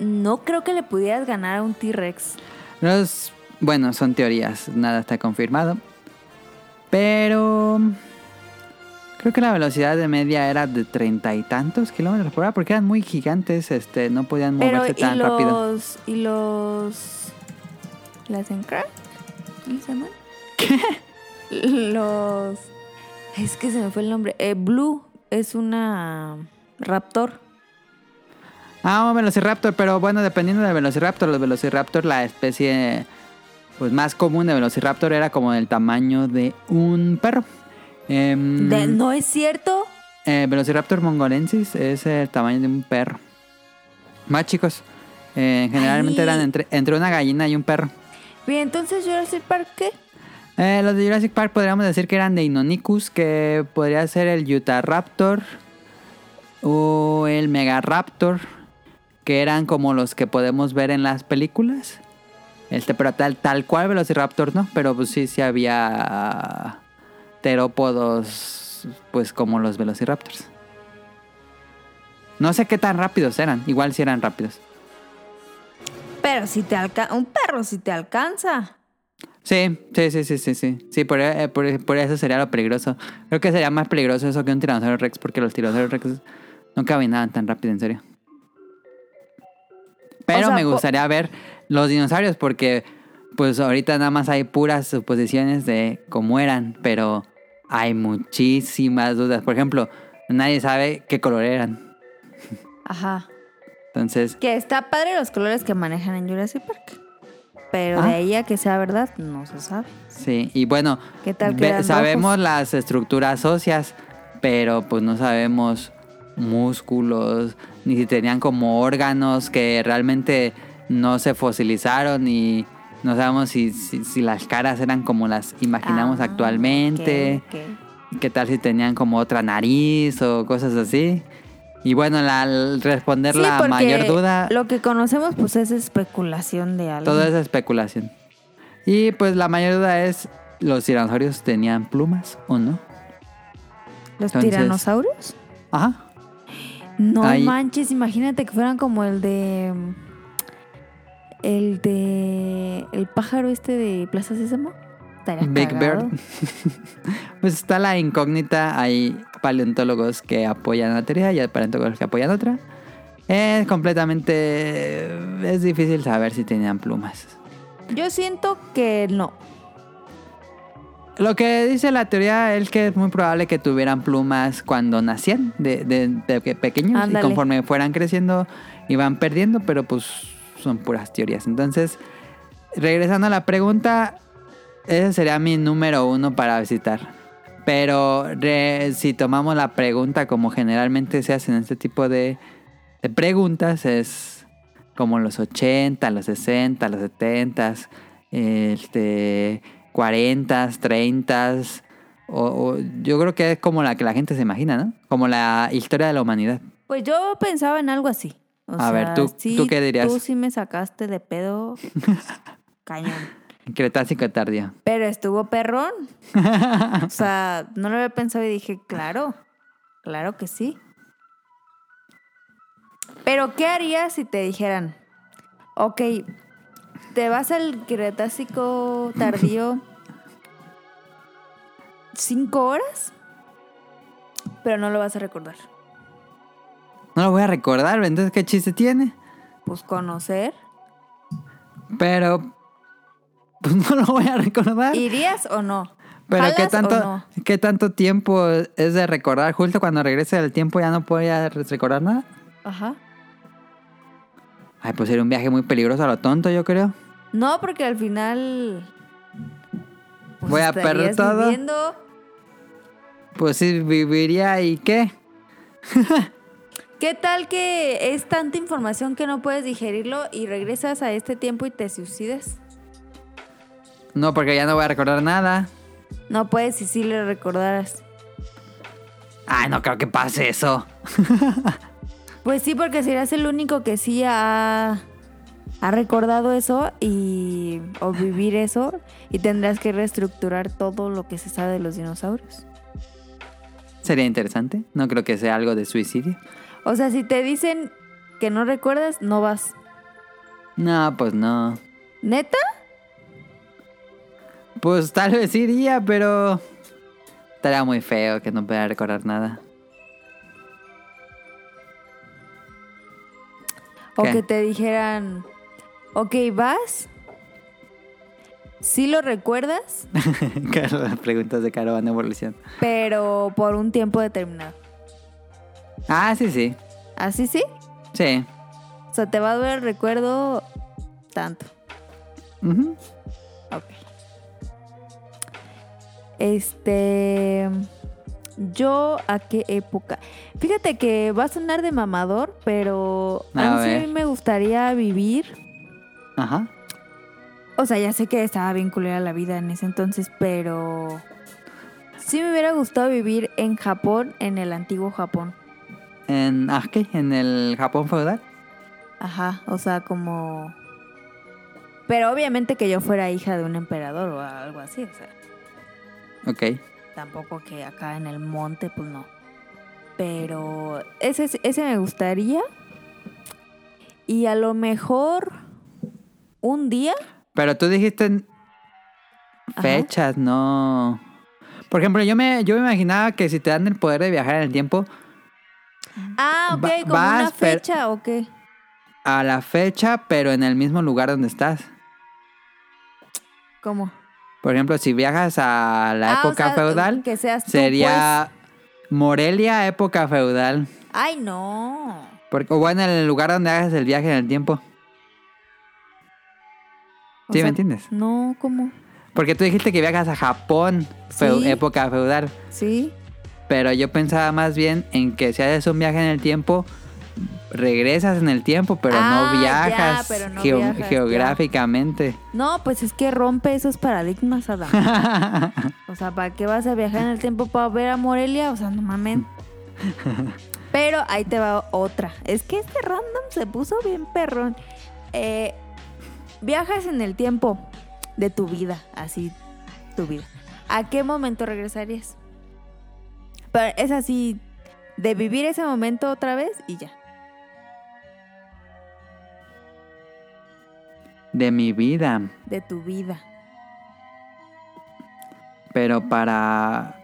No creo que le pudieras ganar a un T-Rex. Los, bueno, son teorías, nada está confirmado. Pero creo que la velocidad de media era de treinta y tantos kilómetros por hora, porque eran muy gigantes, este, no podían Pero, moverse ¿y tan rápido. los... ¿Y los... ¿Las Encra? ¿Cómo se llaman? Los... Es que se me fue el nombre. Eh, Blue es una raptor. Ah, un Velociraptor, pero bueno, dependiendo del Velociraptor, los Velociraptor, la especie pues más común de Velociraptor era como del tamaño de un perro. Em, no es cierto. eh, Velociraptor mongolensis es el tamaño de un perro. Más chicos. Eh, generalmente Ay. eran entre, entre una gallina y un perro. Bien, entonces Jurassic Park, ¿qué? Eh, los de Jurassic Park podríamos decir que eran de Inonicus, que podría ser el Utahraptor o el Megaraptor, que eran como los que podemos ver en las películas. Este, pero tal, tal cual Velociraptor no, pero pues sí, sí había terópodos, pues como los Velociraptors. No sé qué tan rápidos eran, igual si eran rápidos. Pero si te alcanza, un perro si te alcanza. Sí, sí, sí, sí, sí, sí. Sí, por, eh, por- por eso sería lo peligroso. Creo que sería más peligroso eso que un tiranosaurio rex, porque los tiranosaurios rex no caminaban tan rápido, en serio. Pero O sea, me gustaría ver los dinosaurios, porque pues ahorita nada más hay puras suposiciones de cómo eran, pero hay muchísimas dudas. Por ejemplo, nadie sabe qué color eran. Ajá. Entonces, Que está padre los colores que manejan en Jurassic Park. Pero Ah. de ahí a que sea verdad, no se sabe. sí. Y bueno, ¿Qué tal que Ve- eran sabemos las estructuras óseas, pero pues no sabemos músculos, ni si tenían como órganos que realmente no se fosilizaron y no sabemos si, si, si las caras eran como las imaginamos Ah, actualmente, qué tal si tenían como otra nariz o cosas así. Y bueno, la, al responder Sí, la mayor duda, Lo que conocemos, pues es especulación de algo. todo es especulación. Y pues la mayor duda es, ¿los dinosaurios tenían plumas o no? ¿Los entonces- tiranosaurios? Ajá. No Ahí- manches, imagínate que fueran como el de. El de. El pájaro este de Plaza Sésamo. Big cagado. Bird. pues está la incógnita. Hay paleontólogos que apoyan una teoría y hay paleontólogos que apoyan otra. Es completamente. Es difícil saber si tenían plumas. Yo siento que no. Lo que dice la teoría es que es muy probable que tuvieran plumas cuando nacían, de, de- de pe- pequeños, Ándale. y conforme fueran creciendo iban perdiendo, pero pues son puras teorías. Entonces, regresando a la pregunta, ese sería mi número uno para visitar. Pero si tomamos la pregunta como generalmente se hacen este tipo de, de preguntas, es como los 80, los 60, los 70, este, 40, 30. O, o yo creo que es como la que la gente se imagina, ¿no? Como la historia de la humanidad. Pues yo pensaba en algo así. O A ver, ¿tú- sí, tú qué dirías? Tú sí me sacaste de pedo. Cañón. Cretácico tardío. Pero estuvo perrón. O sea, no lo había pensado y dije, claro, claro que sí. Pero, ¿qué harías si te dijeran, ok, te vas al Cretácico tardío cinco horas, pero no lo vas a recordar? No lo voy a recordar, entonces ¿qué chiste tiene? Pues conocer. Pero pues no lo voy a recordar. ¿Irías o no? Pero ¿qué ¿Jalas o tanto, no? ¿qué tanto tiempo es de recordar? Justo cuando regrese del tiempo ya no podía recordar nada. Ajá. Ay, pues sería un viaje muy peligroso a lo tonto, yo creo. No, porque al final. pues, Voy a perder todo. viviendo. Pues sí, viviría y qué. ¿Qué tal que es tanta información que no puedes digerirlo y regresas a este tiempo y te suicidas? No, porque ya no voy a recordar nada. No puedes si sí le recordaras. Ay, no creo que pase eso. Pues sí, porque serás el único que sí ha, ha recordado eso y o vivir eso y tendrás que reestructurar todo lo que se sabe de los dinosaurios. Sería interesante. No creo que sea algo de suicidio. O sea, si te dicen que no recuerdas, no vas. No, pues no. ¿Neta? Pues tal vez iría, pero estaría muy feo que no pudiera recordar nada. O ¿Qué? que te dijeran, ok, vas. Sí lo recuerdas, Las preguntas de Caravana Evolución. pero por un tiempo determinado. Ah, sí, sí. ¿Así sí? Sí. sea, te va a doler el recuerdo tanto. Ujú. Ok. Este. Yo, ¿a qué época? Fíjate que va a sonar de mamador, pero a, A mí sí me gustaría vivir. Ajá. O sea, ya sé que estaba bien culera la vida en ese entonces, pero. Sí me hubiera gustado vivir en Japón, en el antiguo Japón. En, ah, ¿qué? ¿En el Japón feudal? Ajá, o sea, como... Pero obviamente que yo fuera hija de un emperador o algo así, o sea, Ok. tampoco que acá en el monte, pues no. Pero ese, ese me gustaría. Y a lo mejor un día. Pero tú dijiste Ajá. fechas, no. Por ejemplo, yo me, yo me imaginaba que si te dan el poder de viajar en el tiempo, Ah, ok, como vas, una fecha o qué. a la fecha, pero en el mismo lugar donde estás. ¿Cómo? Por ejemplo, si viajas a la Ah, o época sea, feudal, que seas tú, sería Morelia, época feudal. pues. Ay, no. Porque, o bueno, en el lugar donde hagas el viaje en el tiempo. O ¿Sí sea, me entiendes? No, ¿cómo? Porque tú dijiste que viajas a Japón, feu- Sí. época feudal. Sí. Pero yo pensaba más bien en que si haces un viaje en el tiempo, regresas en el tiempo, pero Ah, no ya, viajas, pero no geo- viajas, ya. geográficamente. No, pues es que rompe esos paradigmas, Adam. O sea, ¿para qué vas a viajar en el tiempo para ver a Morelia? O sea, no mames. Pero ahí te va otra. Es que este random se puso bien perrón. Eh, viajas en el tiempo de tu vida, así, tu vida. ¿A qué momento regresarías? Pero es así, de vivir ese momento otra vez y ya. de mi vida. De tu vida. Pero para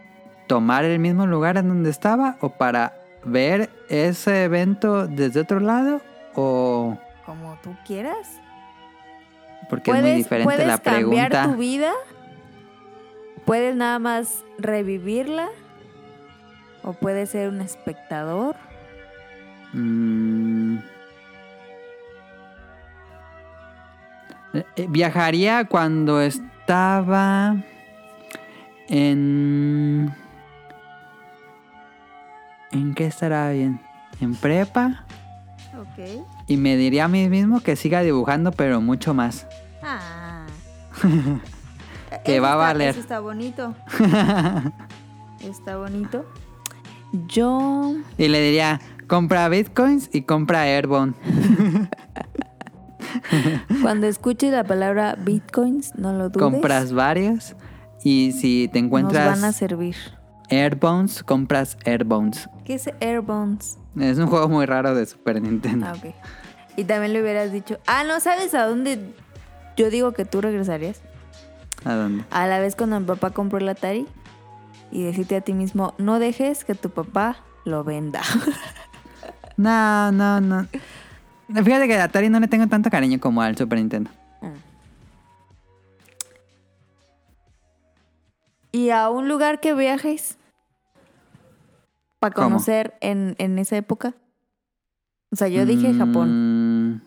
tomar el mismo lugar en donde estaba o para ver ese evento desde otro lado o Como tú quieras. porque es muy diferente puedes la cambiar pregunta. tu vida. Puedes nada más revivirla. O puedes ser un espectador. Mm. Eh, eh, Viajaría cuando estaba en... ¿En qué estará bien? ¿En prepa? Ok. Y me diría a mí mismo que siga dibujando, pero mucho más. Ah. Que Eso va a está- valer. Eso está bonito. está bonito. Yo. Y le diría, compra bitcoins y compra Airborne. Cuando escuches la palabra bitcoins, no lo dudes. Compras varios. Y si te Nos encuentras van a servir. Airbones, compras Airbones. ¿Qué es Airbones? Es un juego muy raro de Super Nintendo. Ah. Y también le hubieras dicho, ah, no sabes a dónde yo digo que tú regresarías. ¿A dónde? A la vez cuando mi papá compró el Atari y decirte a ti mismo, no dejes que tu papá lo venda. No, no, no. Fíjate que a Atari no le tengo tanto cariño como al Super Nintendo. y a un lugar que viajes para conocer en, en esa época. O sea, yo dije Japón. Mm.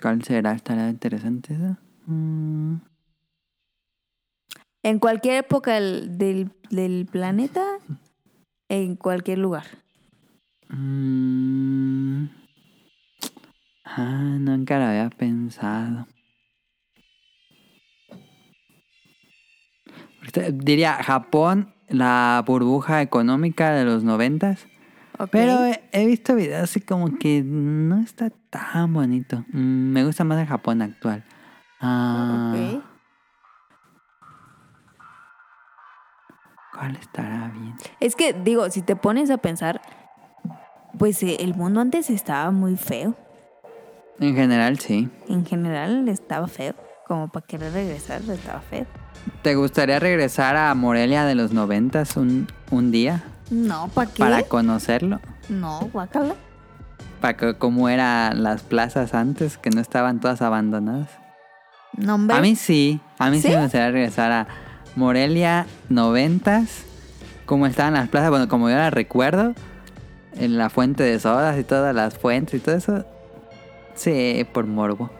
¿Cuál será? ¿Estará interesante eso? Mm. En cualquier época del, del, del planeta, en cualquier lugar. Mm. Ah, nunca lo había pensado. Diría Japón, la burbuja económica de los noventas. Ok. Pero he, he visto videos así como que no está tan bonito. Mm, me gusta más el Japón actual. Ah, Ok. ¿Cuál estará bien? Es que, digo, si te pones a pensar, pues eh, el mundo antes estaba muy feo. En general, sí. En general estaba feo. Como para querer regresar, estaba feo. ¿Te gustaría regresar a Morelia de los noventas un, un día No, ¿para qué? para conocerlo? No, guácala. Para que cómo eran las plazas antes, que no estaban todas abandonadas. No, hombre. A mí sí, a mí sí, ¿Sí? me gustaría regresar a Morelia noventas, como estaban las plazas, bueno, como yo las recuerdo, en la fuente de sodas y todas las fuentes y todo eso. Sí, por morbo.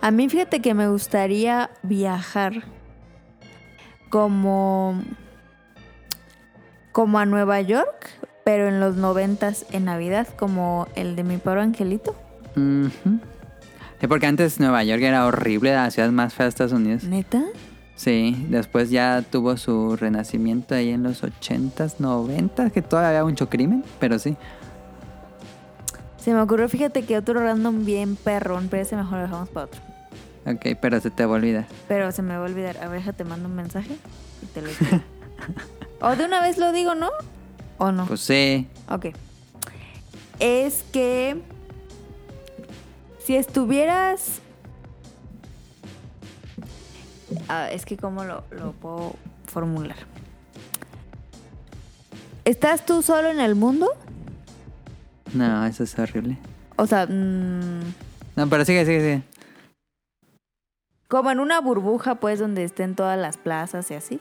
A mí fíjate que me gustaría viajar como como a Nueva York, pero en los noventas en Navidad, como el de mi paro angelito. Sí, porque antes Nueva York era horrible, la ciudad más fea de Estados Unidos. ¿Neta? Sí, después ya tuvo su renacimiento ahí en los 80s, 90s, que todavía había mucho crimen, pero sí. Se me ocurrió, fíjate que otro random bien perrón, pero ese mejor lo dejamos para otro. Ok, pero se te va a olvidar. Pero se me va a olvidar. A ver, déjate, mando un mensaje y te lo digo. o de una vez lo digo, ¿no? ¿O no? Pues sí. Ok. Es que si estuvieras... Ah, es que cómo lo, lo puedo formular. ¿Estás tú solo en el mundo? No, eso es horrible. O sea, mm, No, pero sigue, sigue, sigue. como en una burbuja, pues, donde estén todas las plazas y así.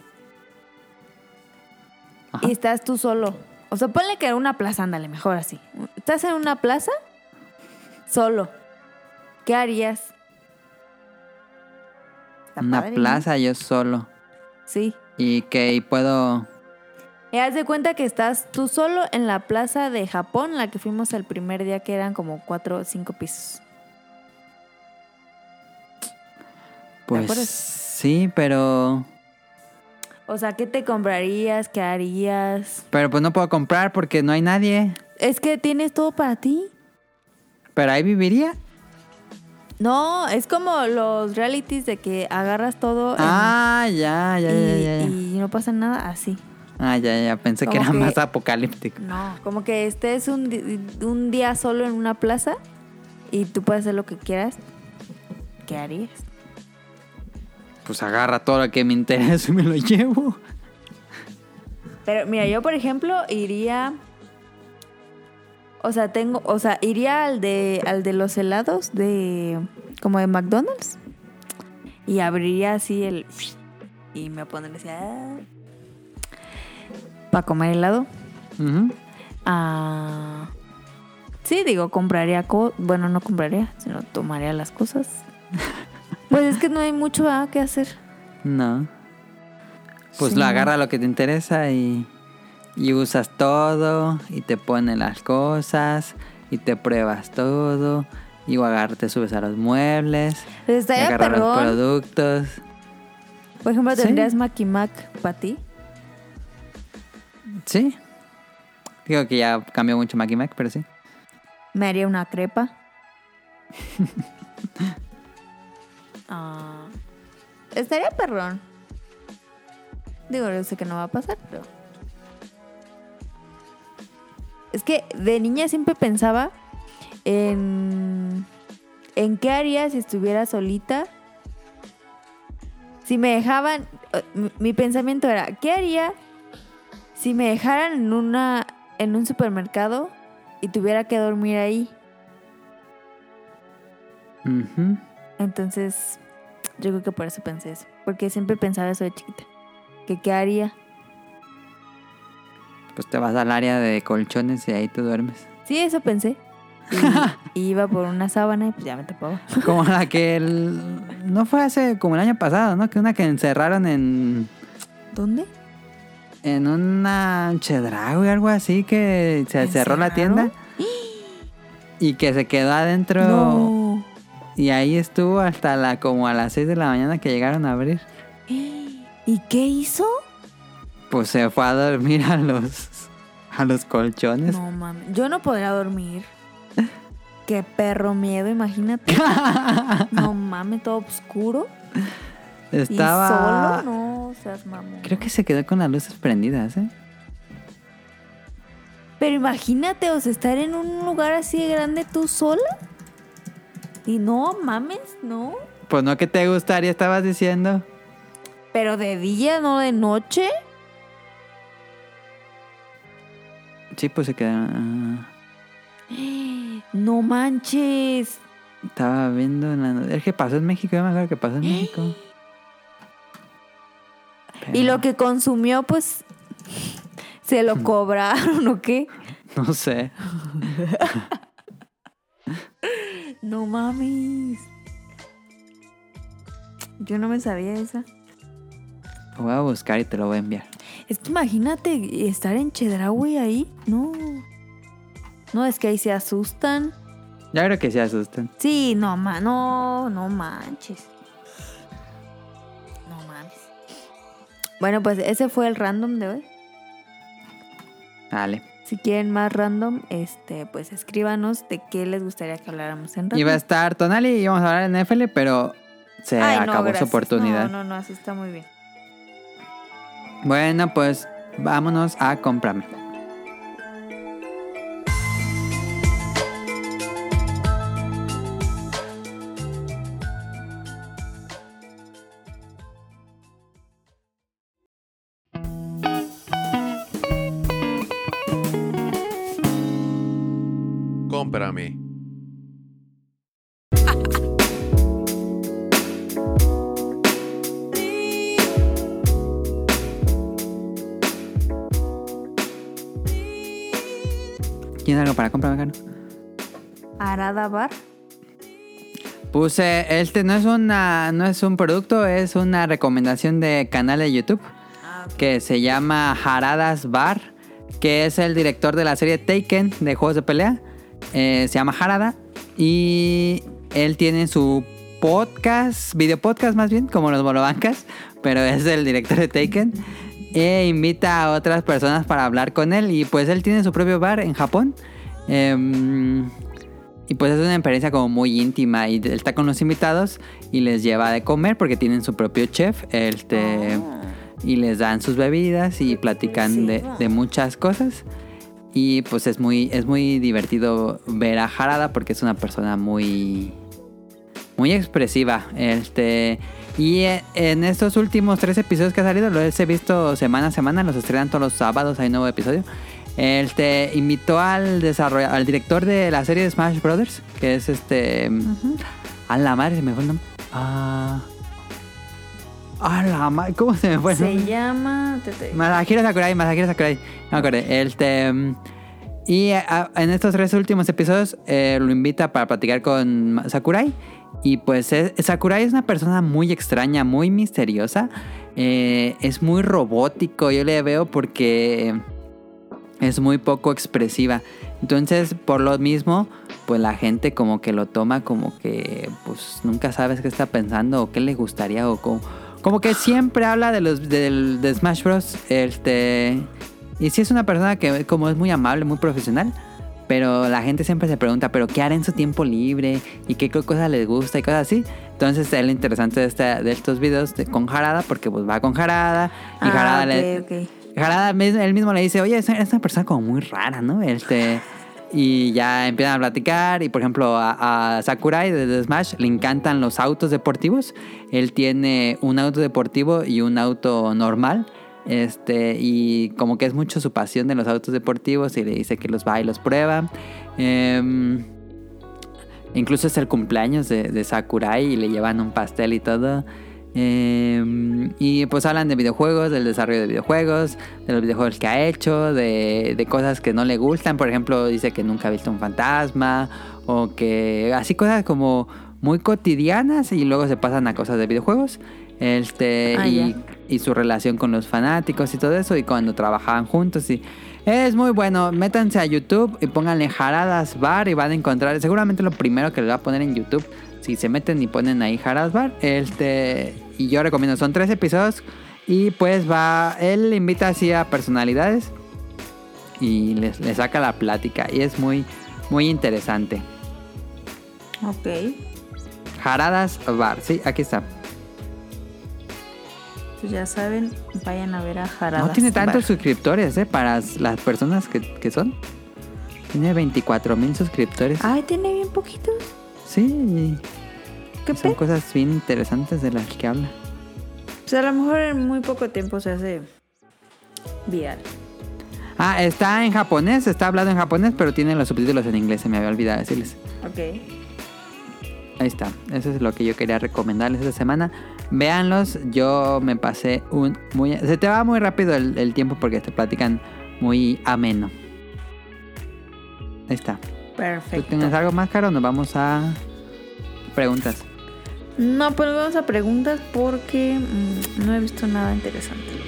Ajá. Y estás tú solo. O sea, ponle que era una plaza, ándale, mejor así. Estás en una plaza solo. ¿Qué harías? Está Una padre, ¿no? plaza yo solo. Sí. Y que y puedo... Y haz de cuenta que estás tú solo en la plaza de Japón, la que fuimos el primer día, que eran como cuatro o cinco pisos. Pues sí, pero... O sea, ¿qué te comprarías? ¿Qué harías? Pero pues no puedo comprar porque no hay nadie. Es que tienes todo para ti. Pero ahí viviría. No, es como los realities de que agarras todo en- Ah, ya, ya, y, ya, ya, y no pasa nada así. Ah, ya, ya. Pensé que era que- más apocalíptico. No, como que estés un, di- un día solo en una plaza y tú puedes hacer lo que quieras. ¿Qué harías? Pues agarra todo lo que me interesa y me lo llevo. Pero mira, yo por ejemplo iría. O sea, tengo. O sea, iría al de. al de los helados de. como de McDonald's. Y abriría así el. Y me pondría así. Para comer helado. Ah, sí, digo, compraría. co- bueno, no compraría, sino tomaría las cosas. pues es que no hay mucho ah, que hacer. No. Pues Sí. lo agarra lo que te interesa y, y usas todo y te ponen las cosas y te pruebas todo y o agarra, te subes a los muebles agarras los perrón. productos. Por ejemplo, Sí. ¿tendrías Mac Mac para ti? Sí. Digo que ya cambió mucho Mackie Mac, pero sí. Me haría una crepa. Ah, estaría perrón. Digo, yo sé que no va a pasar, pero... Es que de niña siempre pensaba en... ¿En qué haría si estuviera solita? Si me dejaban... eh, mi- Mi pensamiento era, ¿qué haría si me dejaran en una... en un supermercado y tuviera que dormir ahí? Entonces, yo creo que por eso pensé eso. Porque siempre pensaba eso de chiquita. Que qué haría. Pues te vas al área de colchones y ahí tú duermes. Sí, eso pensé. Y, y iba por una sábana y pues ya me tapaba. Como la que el... No fue hace como el año pasado, ¿no? Que una que encerraron en... ¿Dónde? En una chedraui o algo así que se cerró la tienda. Y que se quedó adentro. No. Y ahí estuvo hasta la como a las 6 de la mañana que llegaron a abrir. ¿Y qué hizo? Pues se fue a dormir a los a los colchones. No mames. Yo no podría dormir. Qué perro miedo, imagínate. No mames, todo oscuro. Estaba ¿Y solo? No, seas mamón. Creo que se quedó con las luces prendidas, ¿eh? Pero imagínate, o sea, estar en un lugar así de grande tú sola. Y no mames, no. Pues no que te gustaría, estabas diciendo. Pero de día, no de noche. Sí, pues se quedó. ah, No manches. estaba viendo en la Es que pasó en México, yo me acuerdo que pasó en México. Y lo que consumió, pues, se lo cobraron o qué. No sé. No mames. Yo no me sabía esa. Lo voy a buscar y te lo voy a enviar. Es que imagínate estar en Chedraui ahí. No. No, es que ahí se asustan. Ya creo que se asustan. Sí, no, ma, no, no manches. No mames. Bueno, pues ese fue el random de hoy. Dale. Si quieren más random, este, pues escríbanos de qué les gustaría que habláramos en random. Iba a estar Tonali y íbamos a hablar en NFL, pero se Ay, no, acabó su oportunidad. No, no, no, así está muy bien. Bueno, pues vámonos a. Cómprame. ¿Tienes algo para comprar, Mecano? Arada Bar. Puse, este no es una, no es un producto, es una recomendación de canal de YouTube que se llama Haradas Bar, que es el director de la serie Taken de juegos de pelea. Eh, se llama Harada y él tiene su podcast, video podcast más bien, como los bolobancas, pero es el director de Taken. E invita a otras personas para hablar con él y pues él tiene su propio bar en Japón. Em, y pues es una experiencia como muy íntima y está con los invitados y les lleva de comer porque tienen su propio chef este, y les dan sus bebidas y platican de, de muchas cosas. Y pues es muy, es muy divertido ver a Harada porque es una persona muy, muy expresiva. Este, y eh, en estos últimos tres episodios que ha salido, los he visto semana a semana, los estrenan todos los sábados, hay nuevo episodio. Este invitó al desarroll- al director de la serie de Smash Brothers, que es este. A la madre, se me fue el nombre. Ah. A la madre, ¿cómo se me fue el Se llama. Masahiro Sakurai, Masahiro Sakurai. No me acordé. Este, y eh, a- en estos tres últimos episodios eh, lo invita para platicar con Sakurai. Y pues es- Sakurai es una persona muy extraña, muy misteriosa. Eh, es muy robótico, yo le veo porque es muy poco expresiva. Entonces, por lo mismo, pues la gente como que lo toma como que pues nunca sabes qué está pensando o qué le gustaría o como, como que siempre habla de los de Smash Bros. Este y sí es una persona que como es muy amable, muy profesional, pero la gente siempre se pregunta, pero qué hará en su tiempo libre y qué co- cosas les gusta y cosas así. Entonces es lo interesante de, esta- de estos videos de- con Harada porque pues va con Harada y Ah, Harada ok, le. Harada mis- él mismo le dice, oye, es es una persona como muy rara, ¿no? Este, y ya empiezan a platicar. Y por ejemplo, a, a Sakurai de Smash le encantan los autos deportivos. Él tiene un auto deportivo y un auto normal. Este, y como que es mucho su pasión de los autos deportivos y le dice que los va y los prueba. Em, incluso es el cumpleaños de, de Sakurai y le llevan un pastel y todo. Eh, y pues hablan de videojuegos, del desarrollo de videojuegos, de los videojuegos que ha hecho, de, de cosas que no le gustan. Por ejemplo, dice que nunca ha visto un fantasma o que así cosas como muy cotidianas y luego se pasan a cosas de videojuegos. Este, Ah, y, y su relación con los fanáticos y todo eso y cuando trabajaban juntos y es muy bueno. Métanse a YouTube y pónganle Jaradas Bar y van a encontrar seguramente lo primero que les va a poner en YouTube. Si se meten y ponen ahí Jaradas Bar, este y yo recomiendo son tres episodios y pues va él invita así a personalidades y les, les saca la plática y es muy muy interesante. Ok. Jaradas Bar, sí, aquí está. Pues ya saben, vayan a ver a Jaradas. No tiene tantos Bar. suscriptores, ¿eh? Para las personas que, que son. Tiene 24 mil suscriptores. Ay, tiene bien poquitos. Sí, ¿Qué son cosas bien interesantes de las que habla. Pues a lo mejor en muy poco tiempo se hace viral. Ah, está en japonés, está hablado en japonés, pero tiene los subtítulos en inglés, se me había olvidado decirles. Ok. Ahí está, eso es lo que yo quería recomendarles esta semana. Véanlos, yo me pasé un muy... Se te va muy rápido el, el tiempo porque te platican muy ameno. Ahí está. ¿Tú Perfecto. tienes algo más, Caro? Nos vamos a preguntas. No, pues vamos a preguntas porque mm, no he visto nada interesante.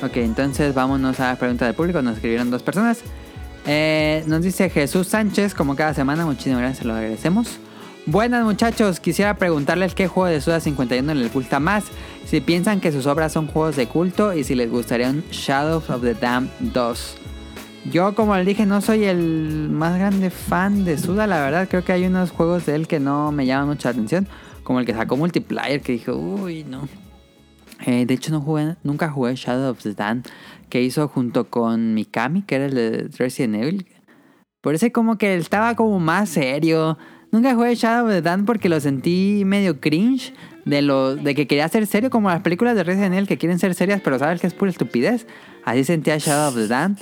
Ok, entonces vámonos a la pregunta del público. Nos escribieron dos personas. Eh, nos dice Jesús Sánchez, como cada semana. Muchísimas gracias, se lo agradecemos. Buenas muchachos, quisiera preguntarles qué juego de Suda 51 les gusta más. Si piensan que sus obras son juegos de culto y si les gustaría un Shadows of the Dam 2. Yo, como les dije, no soy el más grande fan de Suda, la verdad. Creo que hay unos juegos de él que no me llaman mucha atención. Como el que sacó multiplayer, que dije, uy, no. Eh, de hecho, no jugué, nunca jugué Shadow of the Dam, que hizo junto con Mikami, que era el de Resident Evil. Por eso como que estaba como más serio. Nunca jugué Shadow of the Dam porque lo sentí medio cringe de lo de que quería ser serio, como las películas de Resident Evil que quieren ser serias, pero sabes que es pura estupidez. Así sentía Shadow of the Dam.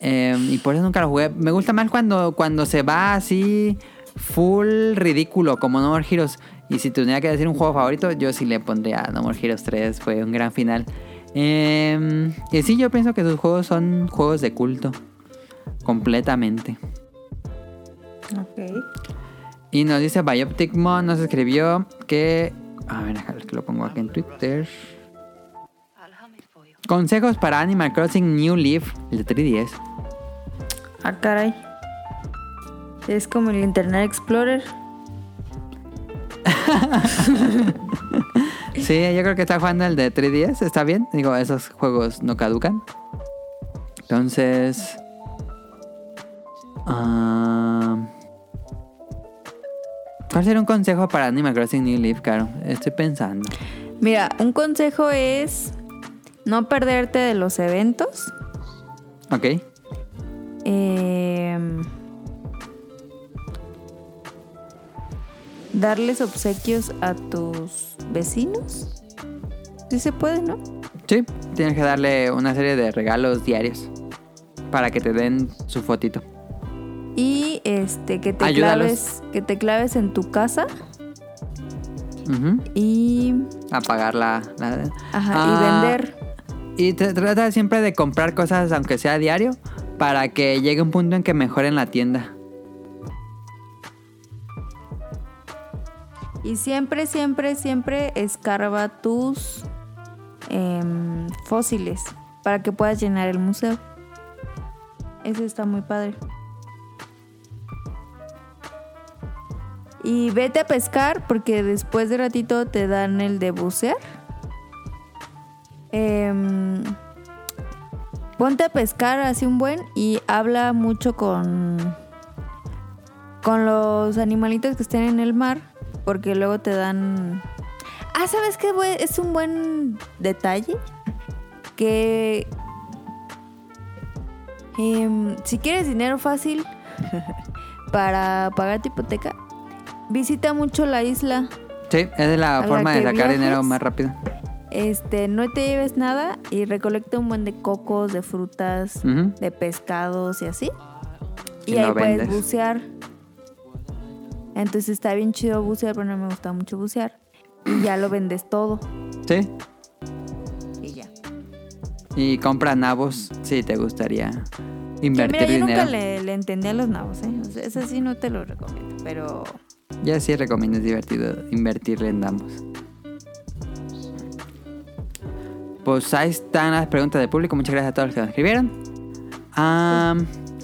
Eh, y por eso nunca lo jugué. Me gusta más cuando, cuando se va así full ridículo, como No More Heroes. Y si tuviera que decir un juego favorito, yo sí le pondría No More Heroes 3. Fue un gran final. Eh, y sí, yo pienso que sus juegos son juegos de culto. Completamente. Ok. Y nos dice Bioptic Mon, nos escribió que... A ver, que lo pongo aquí en Twitter. Consejos para Animal Crossing New Leaf, el de 3DS. Ah, caray. Es como el Internet Explorer. Sí, yo creo que está jugando el de 3DS, está bien. Digo, esos juegos no caducan. Entonces... ah, ¿Cuál sería un consejo para Animal Crossing New Leaf, Caro? Estoy pensando. Mira, un consejo es no perderte de los eventos. Ok. Eh, darles obsequios a tus vecinos. Sí se puede, ¿no? Sí, tienes que darle una serie de regalos diarios para que te den su fotito. Y este que te Ayúdalos. claves, que te claves en tu casa Ujú. y A pagar la... la- ajá, Ah, y vender. Y te trata siempre de comprar cosas, aunque sea diario, para que llegue un punto en que mejoren la tienda. Y siempre, siempre, siempre escarba tus em, fósiles para que puedas llenar el museo. Eso está muy padre. Y vete a pescar porque después de ratito te dan el de bucear. Em, ponte a pescar así un buen y habla mucho con con los animalitos que estén en el mar porque luego te dan ah sabes qué es un buen detalle que em, si quieres dinero fácil para pagar tu hipoteca visita mucho la isla Sí, esa es la ¿A la forma de sacar dinero más rápido. este no te lleves nada y recolecta un buen de cocos de frutas de pescados y así. Y, Y ahí puedes vendes. bucear. Entonces está bien chido bucear, pero no me gusta mucho bucear. Y ya lo vendes todo. Sí. Y ya. Y compra nabos si te gustaría invertir mira, yo dinero. nunca le, le entendí a los nabos, ¿eh? O sea, eso sí no te lo recomiendo. Pero Ya sí recomiendo, es divertido invertirle en ambos. Pues ahí están las preguntas del público. Muchas gracias a todos los que nos escribieron.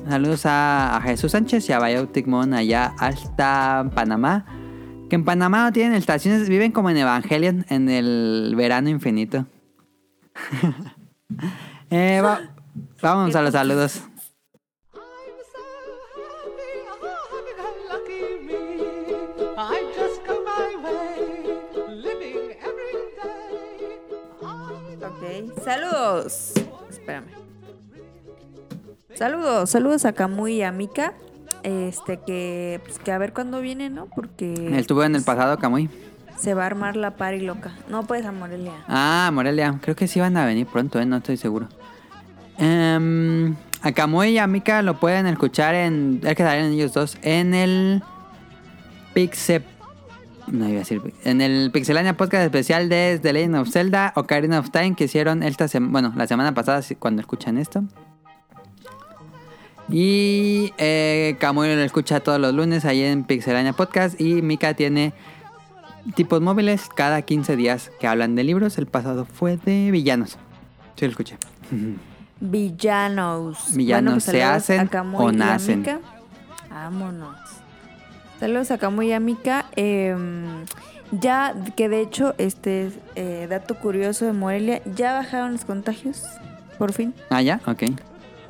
Saludos a, Jesús Sánchez y a Biotic Mon allá hasta Panamá. Que en Panamá no tienen estaciones, viven como en Evangelion en el verano infinito. Eh, va- vamos a los saludos. Saludos. Espérame. Saludos, saludos a Camuy y a Mika. Este que, pues que a ver cuándo viene, ¿no? Porque Estuvo en el pasado, Camuy. se va a armar la pari loca. No puedes a Morelia. Ah, Morelia. Creo que sí van a venir pronto, ¿eh? No estoy seguro. Em, a Camuy y a Mika lo pueden escuchar en... Es que salen ellos dos. En el... Pixe... No iba a decir. En el Pixelania Podcast especial de The Legend of Zelda Ocarina of Time que hicieron esta semana, bueno, la semana pasada cuando escuchan esto. Y eh, lo escucha todos los lunes ahí en Pixelania Podcast y Mika tiene tipos móviles cada 15 días que hablan de libros. El pasado fue de villanos. Sí, lo escuché. Villanos. Villanos, pues, ¿se hacen o nacen? Vámonos. Saludos a Camuy y a Mika. Eh, ya que de hecho, este eh, dato curioso de Morelia, ya bajaron los contagios. Por fin. Ah, ya, ok.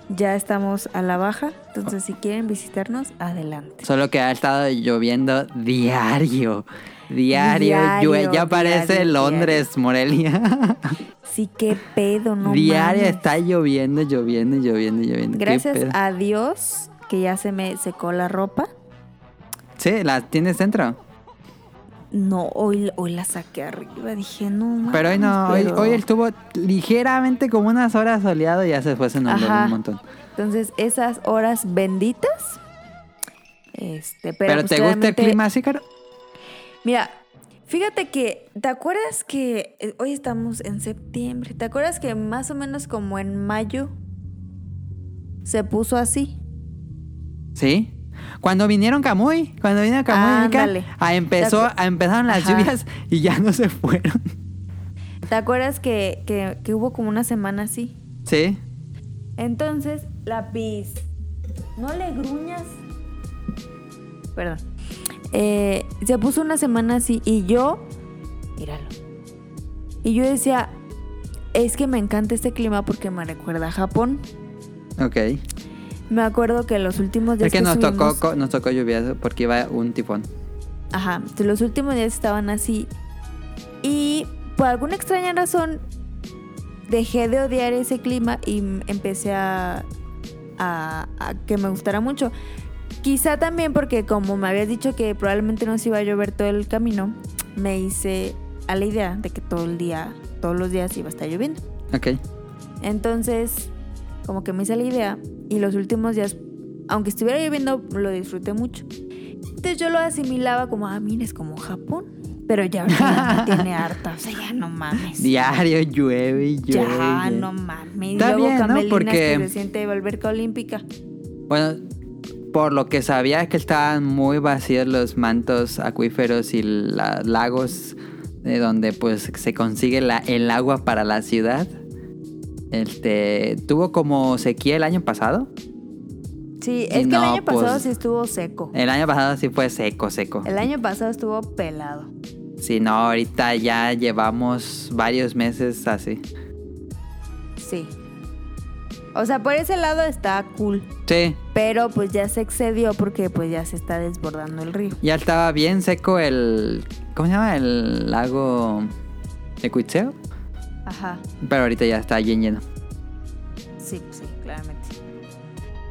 Ya estamos a la baja. Entonces, si quieren visitarnos, adelante. Solo que ha estado lloviendo diario. Diario, Diario, ya parece diario, Londres, Morelia. Sí, qué pedo, no diario mames. está lloviendo, lloviendo, lloviendo, lloviendo. ¿Qué Gracias a Dios que ya se me secó la ropa. Sí, la tienes dentro. No, hoy, hoy la saqué arriba. Dije, no. Pero hoy no, hoy, pero- hoy estuvo ligeramente como unas horas soleado y ya se fue Ajá. un montón. Entonces, esas horas benditas. Este, pero, ¿Pero, pues, te gusta el clima así, Caro? Mira, fíjate que, ¿te acuerdas que eh, hoy estamos en septiembre? ¿Te acuerdas que más o menos como en mayo se puso así? Sí. Cuando vinieron Camuy, cuando vino Camuy Ándale. empezó, ¿Te acu- ah, empezaron las Ajá. lluvias y ya no se fueron. ¿Te acuerdas que, que, que hubo como una semana así? Sí. Entonces, lápiz, no le gruñas. Perdón. Eh, se puso una semana así y yo, míralo. Y yo decía, es que me encanta este clima porque me recuerda a Japón. Ok. Me acuerdo que los últimos días Es que nos tocó, estuvimos- co- nos tocó lluvia porque iba un tifón. Ajá, los últimos días estaban así. Y por alguna extraña razón dejé de odiar ese clima y empecé a, a- a que me gustara mucho. Quizá también porque como me habías dicho que probablemente no se iba a llover todo el camino, me hice a la idea de que todo el día, todos los días iba a estar lloviendo. Ok. Entonces, como que me hice la idea y los últimos días, aunque estuviera lloviendo, lo disfruté mucho. Entonces yo lo asimilaba como, ah, mira, es como Japón. Pero ya ahorita tiene harta, o sea, ya no mames. Diario llueve y llueve. Ya, no mames. Está luego bien, ¿no? Porque- que se siente alberca olímpica. Bueno, por lo que sabía es que estaban muy vacíos los mantos acuíferos y la- lagos de donde pues se consigue la- el agua para la ciudad. Este, tuvo como sequía el año pasado. Sí, es que no, el año pasado pues- sí estuvo seco. El año pasado sí fue seco, seco. El año pasado estuvo pelado. Sí, no, ahorita ya llevamos varios meses así. Sí. O sea, por ese lado está cool. Sí, Pero pues ya se excedió porque pues ya se está desbordando el río. ya estaba bien seco el... ¿Cómo se llama? El lago de Cuitzeo. Ajá. Pero ahorita ya está bien lleno. Sí, sí, claramente.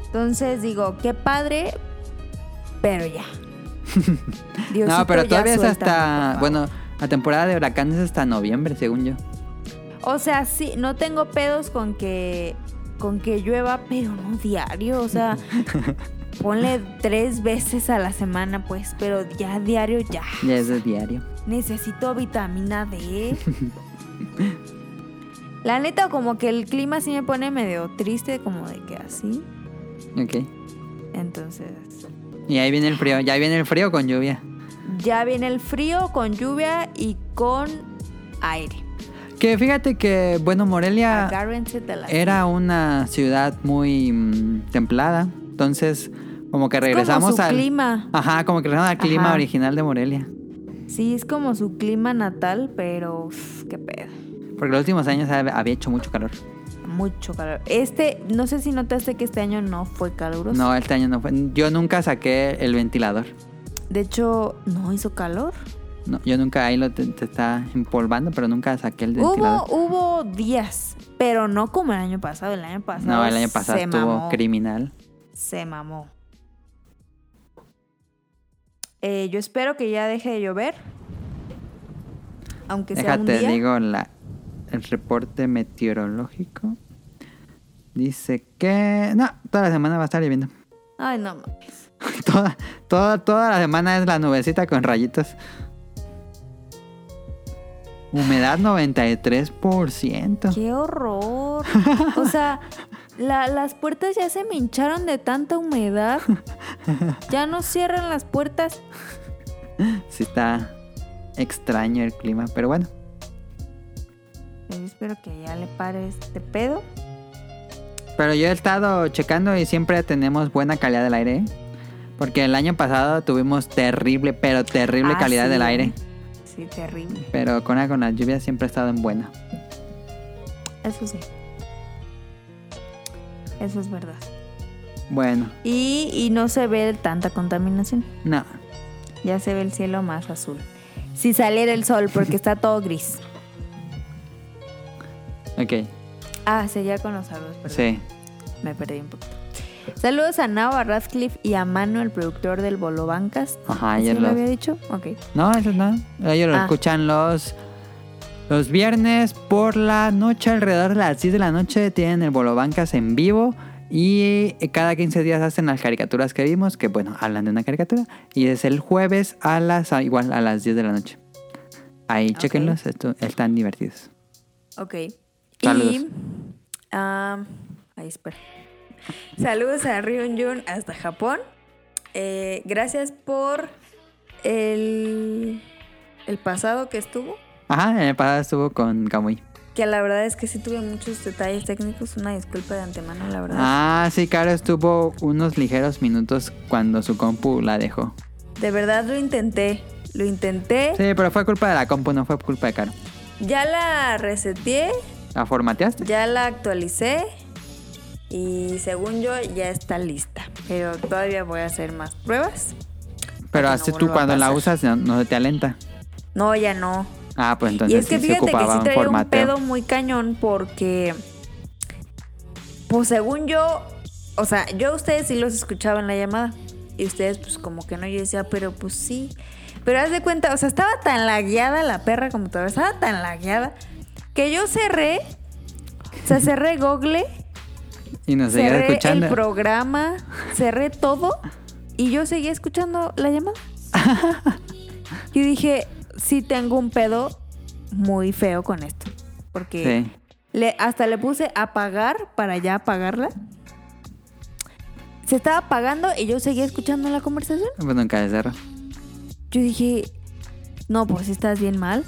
Entonces digo, qué padre, pero ya. Diosito, no, pero todavía es hasta... Bueno, la temporada de huracanes es hasta noviembre, según yo. O sea, sí, no tengo pedos con que con que llueva, pero no diario. O sea, ponle tres veces a la semana, pues, pero ya diario ya. Ya es de diario. Necesito vitamina D. La neta, como que el clima sí me pone medio triste, como de que así. Ok. Entonces, Y ahí viene el frío. Ya viene el frío con lluvia. ya viene el frío con lluvia y con aire. Que fíjate que, bueno, Morelia era una ciudad muy mm, templada. Entonces, como que como regresamos su al... clima. Ajá, como que regresamos al clima Ajá. original de Morelia. Sí, es como su clima natal, pero qué pedo. Porque los últimos años hab- había hecho mucho calor. Mucho calor. Este, no sé si notaste que este año no fue caluroso. No, este año no fue. Yo nunca saqué el ventilador. De hecho, no hizo calor. No, yo nunca ahí lo te, te está empolvando, pero nunca saqué el ventilador. Hubo, hubo días, pero no como el año pasado. El año pasado. no, el año pasado se estuvo mamó. criminal. Se mamó. Eh, yo espero que ya deje de llover. Aunque sea un Déjate, día. digo la, el reporte meteorológico. Dice que... No, toda la semana va a estar lloviendo. Ay, no mames. toda, toda, toda la semana es la nubecita con rayitos. Humedad 93%. ¡Qué horror! O sea, la- las puertas ya se me hincharon de tanta humedad. Ya no cierran las puertas. Sí está extraño el clima, pero bueno. Yo espero que ya le pare este pedo. Pero yo he estado checando y siempre tenemos buena calidad del aire. Porque el año pasado tuvimos terrible, pero terrible Ah, calidad sí. del aire. Sí, terrible. Pero con, con las lluvias siempre ha estado en buena. Eso sí. Eso es verdad. Bueno, Y, y no se ve tanta contaminación. no. Ya se ve el cielo más azul. Si saliera el sol, porque está todo gris. Ok, Ah, seguía con los saludos, perdón. sí. Me perdí un poquito. Saludos a Nao, a Radcliffe y a Manu, el productor del Bolo Bancas. Ajá, ¿Sí ayer lo lo- había dicho? Ok. No, eso no. Ellos lo Ah. escuchan los, los viernes por la noche, alrededor de las 10 de la noche. Tienen el Bolobancas en vivo. Y cada 15 días hacen las caricaturas que vimos, que bueno, hablan de una caricatura. Y es el jueves a las, igual a las 10 de la noche. Ahí, Ok. chequenlos, están divertidos. Ok. Saludos. Y. ah, ahí espera. Saludos a Ryun Jun hasta Japón. Eh, gracias por el, el pasado que estuvo. Ajá, en el pasado estuvo con Kamui. Que la verdad es que sí tuve muchos detalles técnicos. Una disculpa de antemano, la verdad. Ah, sí, Caro estuvo unos ligeros minutos cuando su compu la dejó. De verdad lo intenté. Lo intenté. Sí, pero fue culpa de la compu, no fue culpa de Caro. Ya la reseteé. ¿La formateaste? Ya la actualicé. Y según yo ya está lista. Pero todavía voy a hacer más pruebas. Pero no así tú cuando la usas no, no te alenta. No, ya no. Ah, pues entonces y es que sí se fíjate que sí traía un pedo muy cañón porque, pues según yo, o sea, yo a ustedes sí los escuchaba en la llamada y ustedes pues como que no, yo decía, pero pues sí. Pero haz de cuenta, o sea, estaba tan lagueada la perra computadora, estaba tan lagueada que yo cerré, o sea, cerré Google, Y nos cerré escuchando. el programa, cerré todo y yo seguía escuchando la llamada. Yo dije, sí tengo un pedo muy feo con esto. Porque Sí. le, hasta le puse apagar para ya apagarla. Se estaba apagando y yo seguía escuchando la conversación. Pues nunca cerro. Yo dije, no, pues estás bien mal.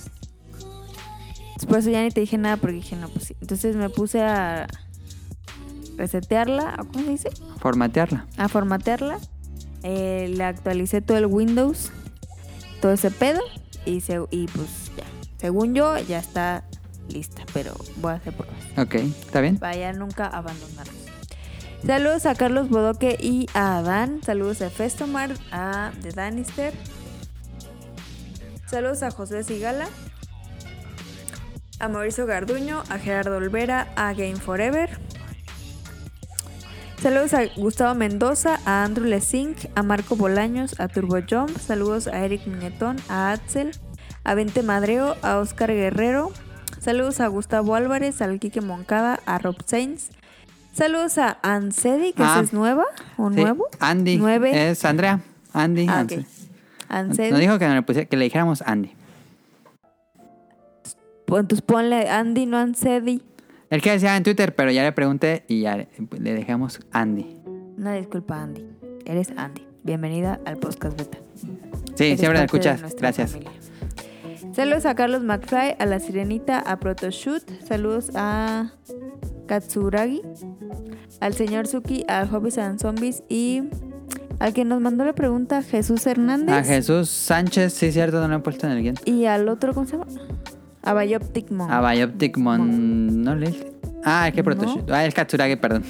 Después ya ni te dije nada porque dije, no, pues sí. Entonces me puse a resetearla, ¿o ¿cómo se dice? Formatearla. A formatearla. Eh, le actualicé todo el Windows, todo ese pedo. Y, se, y pues ya, según yo, ya está lista. Pero voy a hacer pruebas. Ok, ¿está bien? Vaya nunca abandonarnos. Saludos a Carlos Bodoque y a Adán. Saludos a Festomar, a The Danister. Saludos a José Sigala. A Mauricio Garduño, a Gerardo Olvera, a Game Forever. Saludos a Gustavo Mendoza, a Andrew Lesink, a Marco Bolaños, a Turbo Jump. Saludos a Eric Muñetón, a Axel, a Vente Madreo, a Oscar Guerrero. Saludos a Gustavo Álvarez, al Quique Moncada, a Rob Sainz. Saludos a Ansedi, que Ah. esa es nueva o Sí, nuevo. Andy. Nueve. Es Andrea. Andy. Ah, Ansi. ok. Ansedi. Nos dijo que, no le, pusiera- que le dijéramos Andy. Entonces ponle Andy, no Ansedi. Él que decía en Twitter, pero ya le pregunté y ya le, le dejamos Andy. Una disculpa, Andy. Eres Andy. Bienvenida al podcast beta. Sí, Eres siempre de escuchas. Gracias. familia. Saludos a Carlos McFly, a La Sirenita, a Protoshoot. Saludos a Katsuragi, al señor Suki, a Hobbies and Zombies y al que nos mandó la pregunta, Jesús Hernández. A Jesús Sánchez, sí, cierto, no lo he puesto en el guion. Y al otro, ¿cómo se llama? A Bioptic. A Bioptic Mon... ¿No le Ah, es que No. Protoshoot. Ah, el Katsuragi, perdón.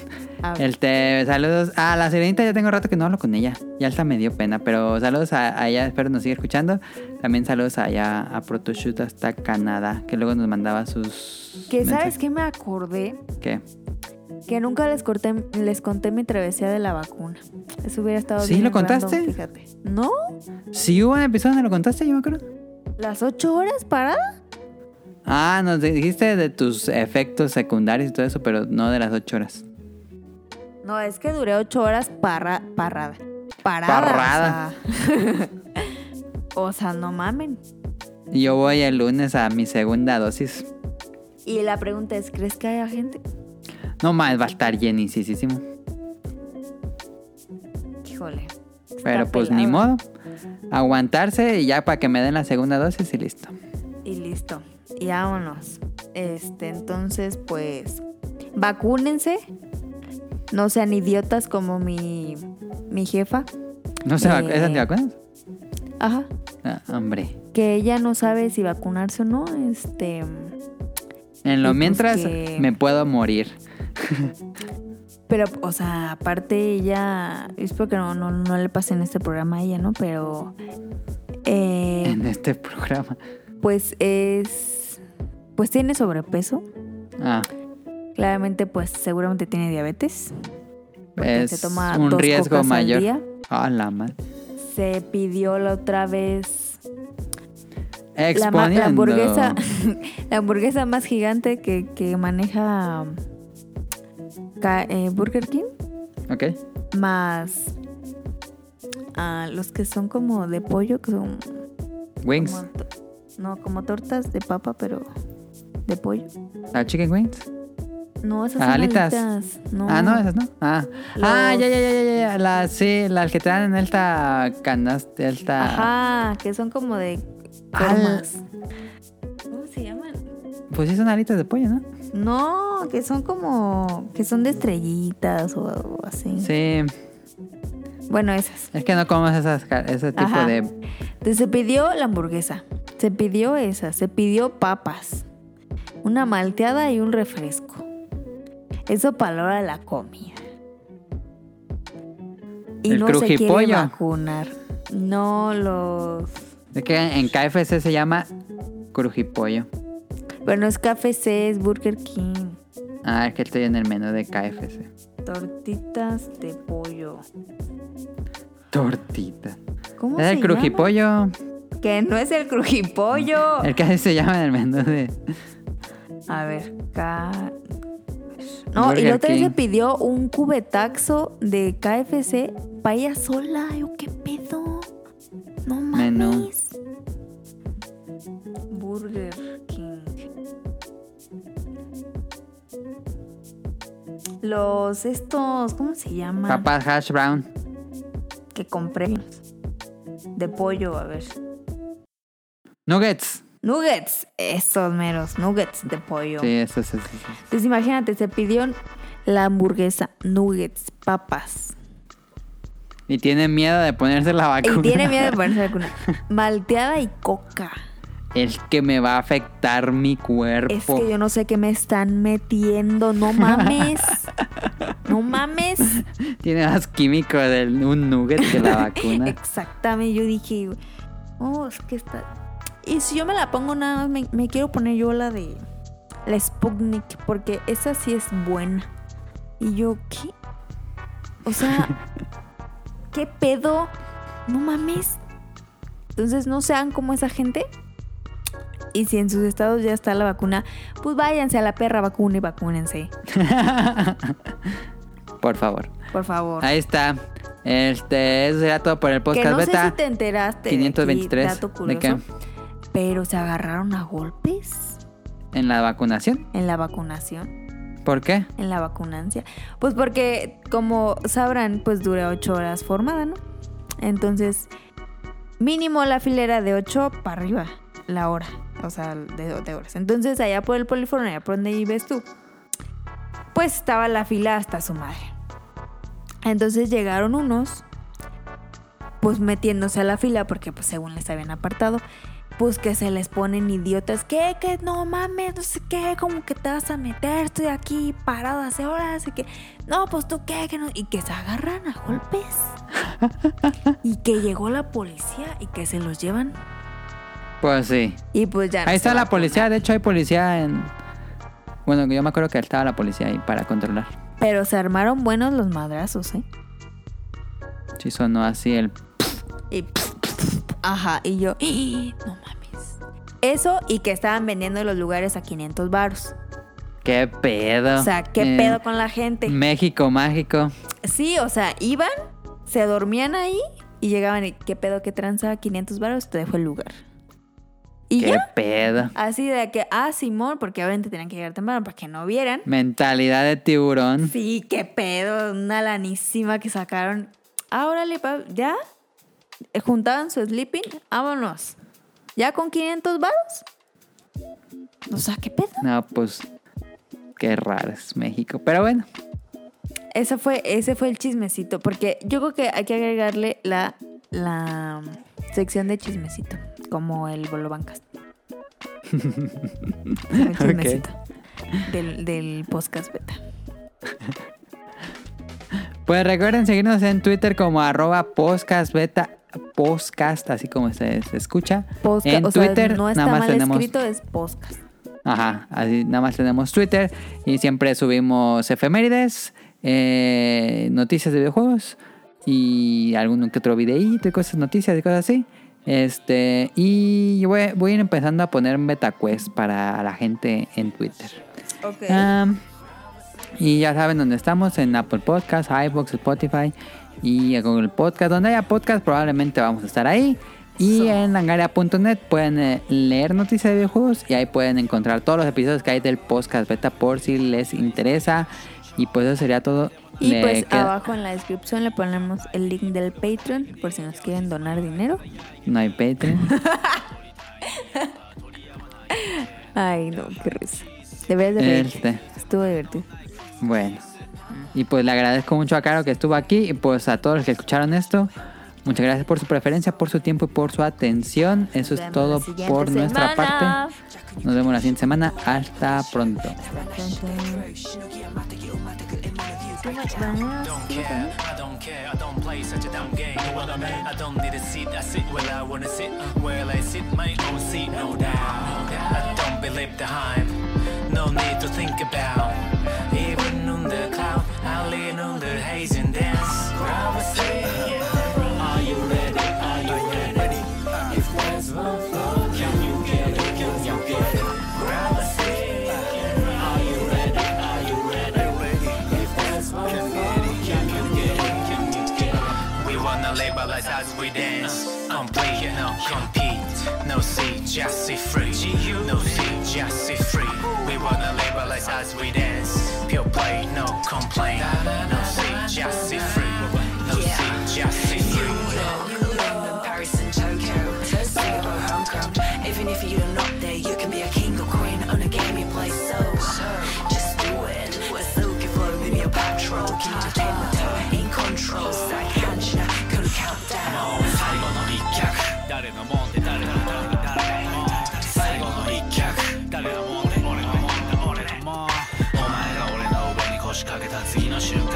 El te... Saludos. Ah, la sirenita ya tengo rato que no hablo con ella. Ya hasta me dio pena. Pero saludos a, a ella, espero nos siga escuchando. También saludos allá a Protoshoot hasta Canadá, que luego nos mandaba sus. Que sabes que me acordé ¿Qué? que nunca les corté, les conté mi travesía de la vacuna. Eso hubiera estado ¿Sí bien lo contaste? random, fíjate. ¿No? Si hubo un episodio donde lo contaste, yo me acuerdo. ¿Las ocho horas parada? Ah, nos dijiste de tus efectos secundarios y todo eso, pero no de las ocho horas. No, es que duré ocho horas parra, parrada. Parada. Parrada. O sea, o sea, no mamen. Yo voy el lunes a mi segunda dosis. Y la pregunta es, ¿crees que haya gente? No más, va a estar llenísimo. Híjole. Pero pues ni modo. Aguantarse y ya para que me den la segunda dosis y listo. Y listo. Y vámonos. Este, entonces, pues, vacúnense. No sean idiotas como mi, mi jefa. No sé, Eh. ¿es antivacunas? Ajá. Ah, hombre. Que ella no sabe si vacunarse o no. Este. En lo pues mientras que- me puedo morir. Pero, o sea, aparte ella. Espero que no, no, no le pase en este programa a ella, ¿no? Pero. eh, En este programa. pues es. Pues tiene sobrepeso. Ah, Claramente, pues seguramente tiene diabetes. porque es se toma un dos riesgo cocas al mayor. día. Ah, la madre. Se pidió la otra vez la, la hamburguesa. la hamburguesa más gigante que, que maneja eh, Burger King. Ok. Más ah, los que son como de pollo, que son Wings. como no, como tortas de papa, pero de pollo. ¿Ah, chicken wings? No, esas son alitas. alitas. No. Ah, no, esas no. Ah, ah Los- ya, ya, ya, ya, ya, ya. Las, sí, las que te dan en esta canasta, esta... Ajá, que son como de Al-. ¿Cómo se llaman? Pues sí son alitas de pollo, ¿no? No, que son como que son de estrellitas o algo así. Sí. Bueno, esas. Es que no comemos esas, ese tipo Ajá. de... Entonces se pidió la hamburguesa, se pidió esa, se pidió papas, una malteada y un refresco. Eso para la comida. Y El no se quiere vacunar. No los... Es que en KFC se llama crujipollo. Bueno, es KFC, es Burger King. Ah, es que estoy en el menú de KFC. Tortitas de pollo. Tortita. ¿Cómo Es se el llama? crujipollo. Que no es el crujipollo. El que se llama en el menú de... A ver, ca- No, y la otra vez King. se pidió un cubetaxo de KFC para ella sola. Yo, ¿qué pedo? No Menú. mames. Burger King. Los estos, ¿cómo se llaman? Papas hash brown. Que compré. De pollo, a ver. Nuggets. Nuggets, estos meros, nuggets de pollo. Sí, eso, eso, eso, eso. Entonces imagínate, se pidió la hamburguesa, nuggets, papas. Y tiene miedo de ponerse la vacuna. Y tiene miedo de ponerse la vacuna. Malteada y coca. Es que me va a afectar mi cuerpo. Es que yo no sé qué me están metiendo. No mames. No mames. Tiene más químico de un nugget que la vacuna. Exactamente. Yo dije, oh, es que está. Y si yo me la pongo nada más, me, me quiero poner yo la de la Sputnik, porque esa sí es buena. Y yo, ¿qué? O sea, ¿qué pedo? No mames. Entonces no sean como esa gente. Y si en sus estados ya está la vacuna, pues váyanse a la perra vacuna y vacúnense. Por favor. Por favor. Ahí está. Este, eso será todo por el que podcast no sé si te enteraste. de 523. aquí, dato ¿De qué? Pero se agarraron a golpes En la vacunación. en la vacunación. ¿Por qué? En la vacunancia. Pues porque, como sabrán, pues dura ocho horas formada, ¿no? Entonces, mínimo la filera de 8 para arriba, la hora. O sea, de, de horas. Entonces, allá por el polifono, allá por donde vives tú, pues estaba la fila hasta su madre. Entonces llegaron unos, pues metiéndose a la fila, porque pues según les habían apartado, pues que se les ponen idiotas, que, que no mames, no sé qué, como que te vas a meter, estoy aquí parado hace horas, y que, no, pues tú qué, que no, y que se agarran a golpes. y que llegó la policía y que se los llevan. Pues sí. Y pues ya. no Ahí está la policía. De hecho, hay policía en. Bueno, yo me acuerdo que estaba la policía ahí para controlar. Pero se armaron buenos los madrazos, ¿eh? Sí, sonó así el. Y ajá, y yo, ¡Ah! no mames. Eso y que estaban vendiendo los lugares a 500 baros. ¿Qué pedo? O sea, ¿qué Eh, pedo con la gente? México mágico. Sí, o sea, iban, se dormían ahí y llegaban y ¿qué pedo, qué tranza? 500 baros, te dejo el lugar. Y ¿Qué ya, pedo? así de que, ah, Simón, porque obviamente tenían que llegar temprano para que no vieran. Mentalidad de tiburón. Sí, qué pedo, una lanísima que sacaron. Ah, órale, ya. Juntaban su sleeping, vámonos. ¿Ya con 500 varos? O sea, qué pedo. No, pues qué raro es México. Pero bueno, Ese fue, ese fue el chismecito, porque yo creo que hay que agregarle la, la sección de chismecito, como el bolo bancas. el chismecito del, del podcast beta. pues recuerden seguirnos en Twitter como arroba podcastbeta, podcast, así como se, se escucha. En o sea, Twitter no está nada más mal tenemos... escrito, es podcast. Ajá, así nada más tenemos Twitter y siempre subimos efemérides, eh, noticias de videojuegos y algún que otro videíto y cosas, noticias y cosas así. Este, y voy, voy a ir empezando a poner MetaQuest para la gente en Twitter. Ok. Am, y ya saben dónde estamos, en Apple Podcasts, iVoox, Spotify y en Google Podcast. Donde haya podcast probablemente vamos a estar ahí. Y en langaria.net pueden eh, leer noticias de videojuegos y ahí pueden encontrar todos los episodios que hay del podcast beta por si les interesa. Y pues eso sería todo. Y Le pues queda- abajo en la descripción le ponemos el link del Patreon por si nos quieren donar dinero. No hay Patreon. Ay, no, qué risa. Deberías de reír. Este. Estuvo divertido. Bueno. Y pues le agradezco mucho a Caro que estuvo aquí. Y pues a todos los que escucharon esto. Muchas gracias por su preferencia, por su tiempo y por su atención. Eso es todo por nuestra parte. Nos vemos la siguiente semana. Hasta pronto. no need to think about. Even on the lean on the haze and dance. Seat. Are you ready? Are you ready? If there's one floor, can you get it? Can you get it? Seat. Are you ready? Are you ready? If there's one floor, can you get it? Can you get it? We wanna lives as we dance. Complete, no compete. No see, just see free. No see, just see free. We wanna our as we dance way, no complaint.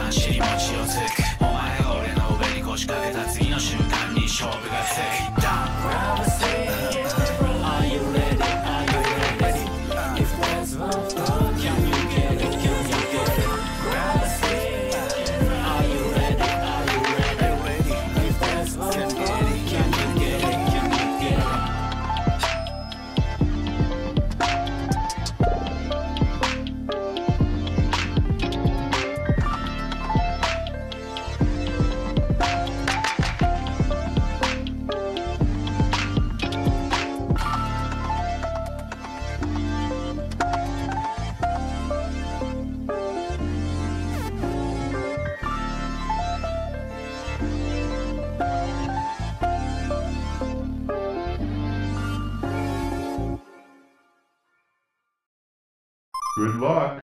の瞬間尻餅をつく。お前が俺の上に腰掛けた次の瞬間に勝負がつく。book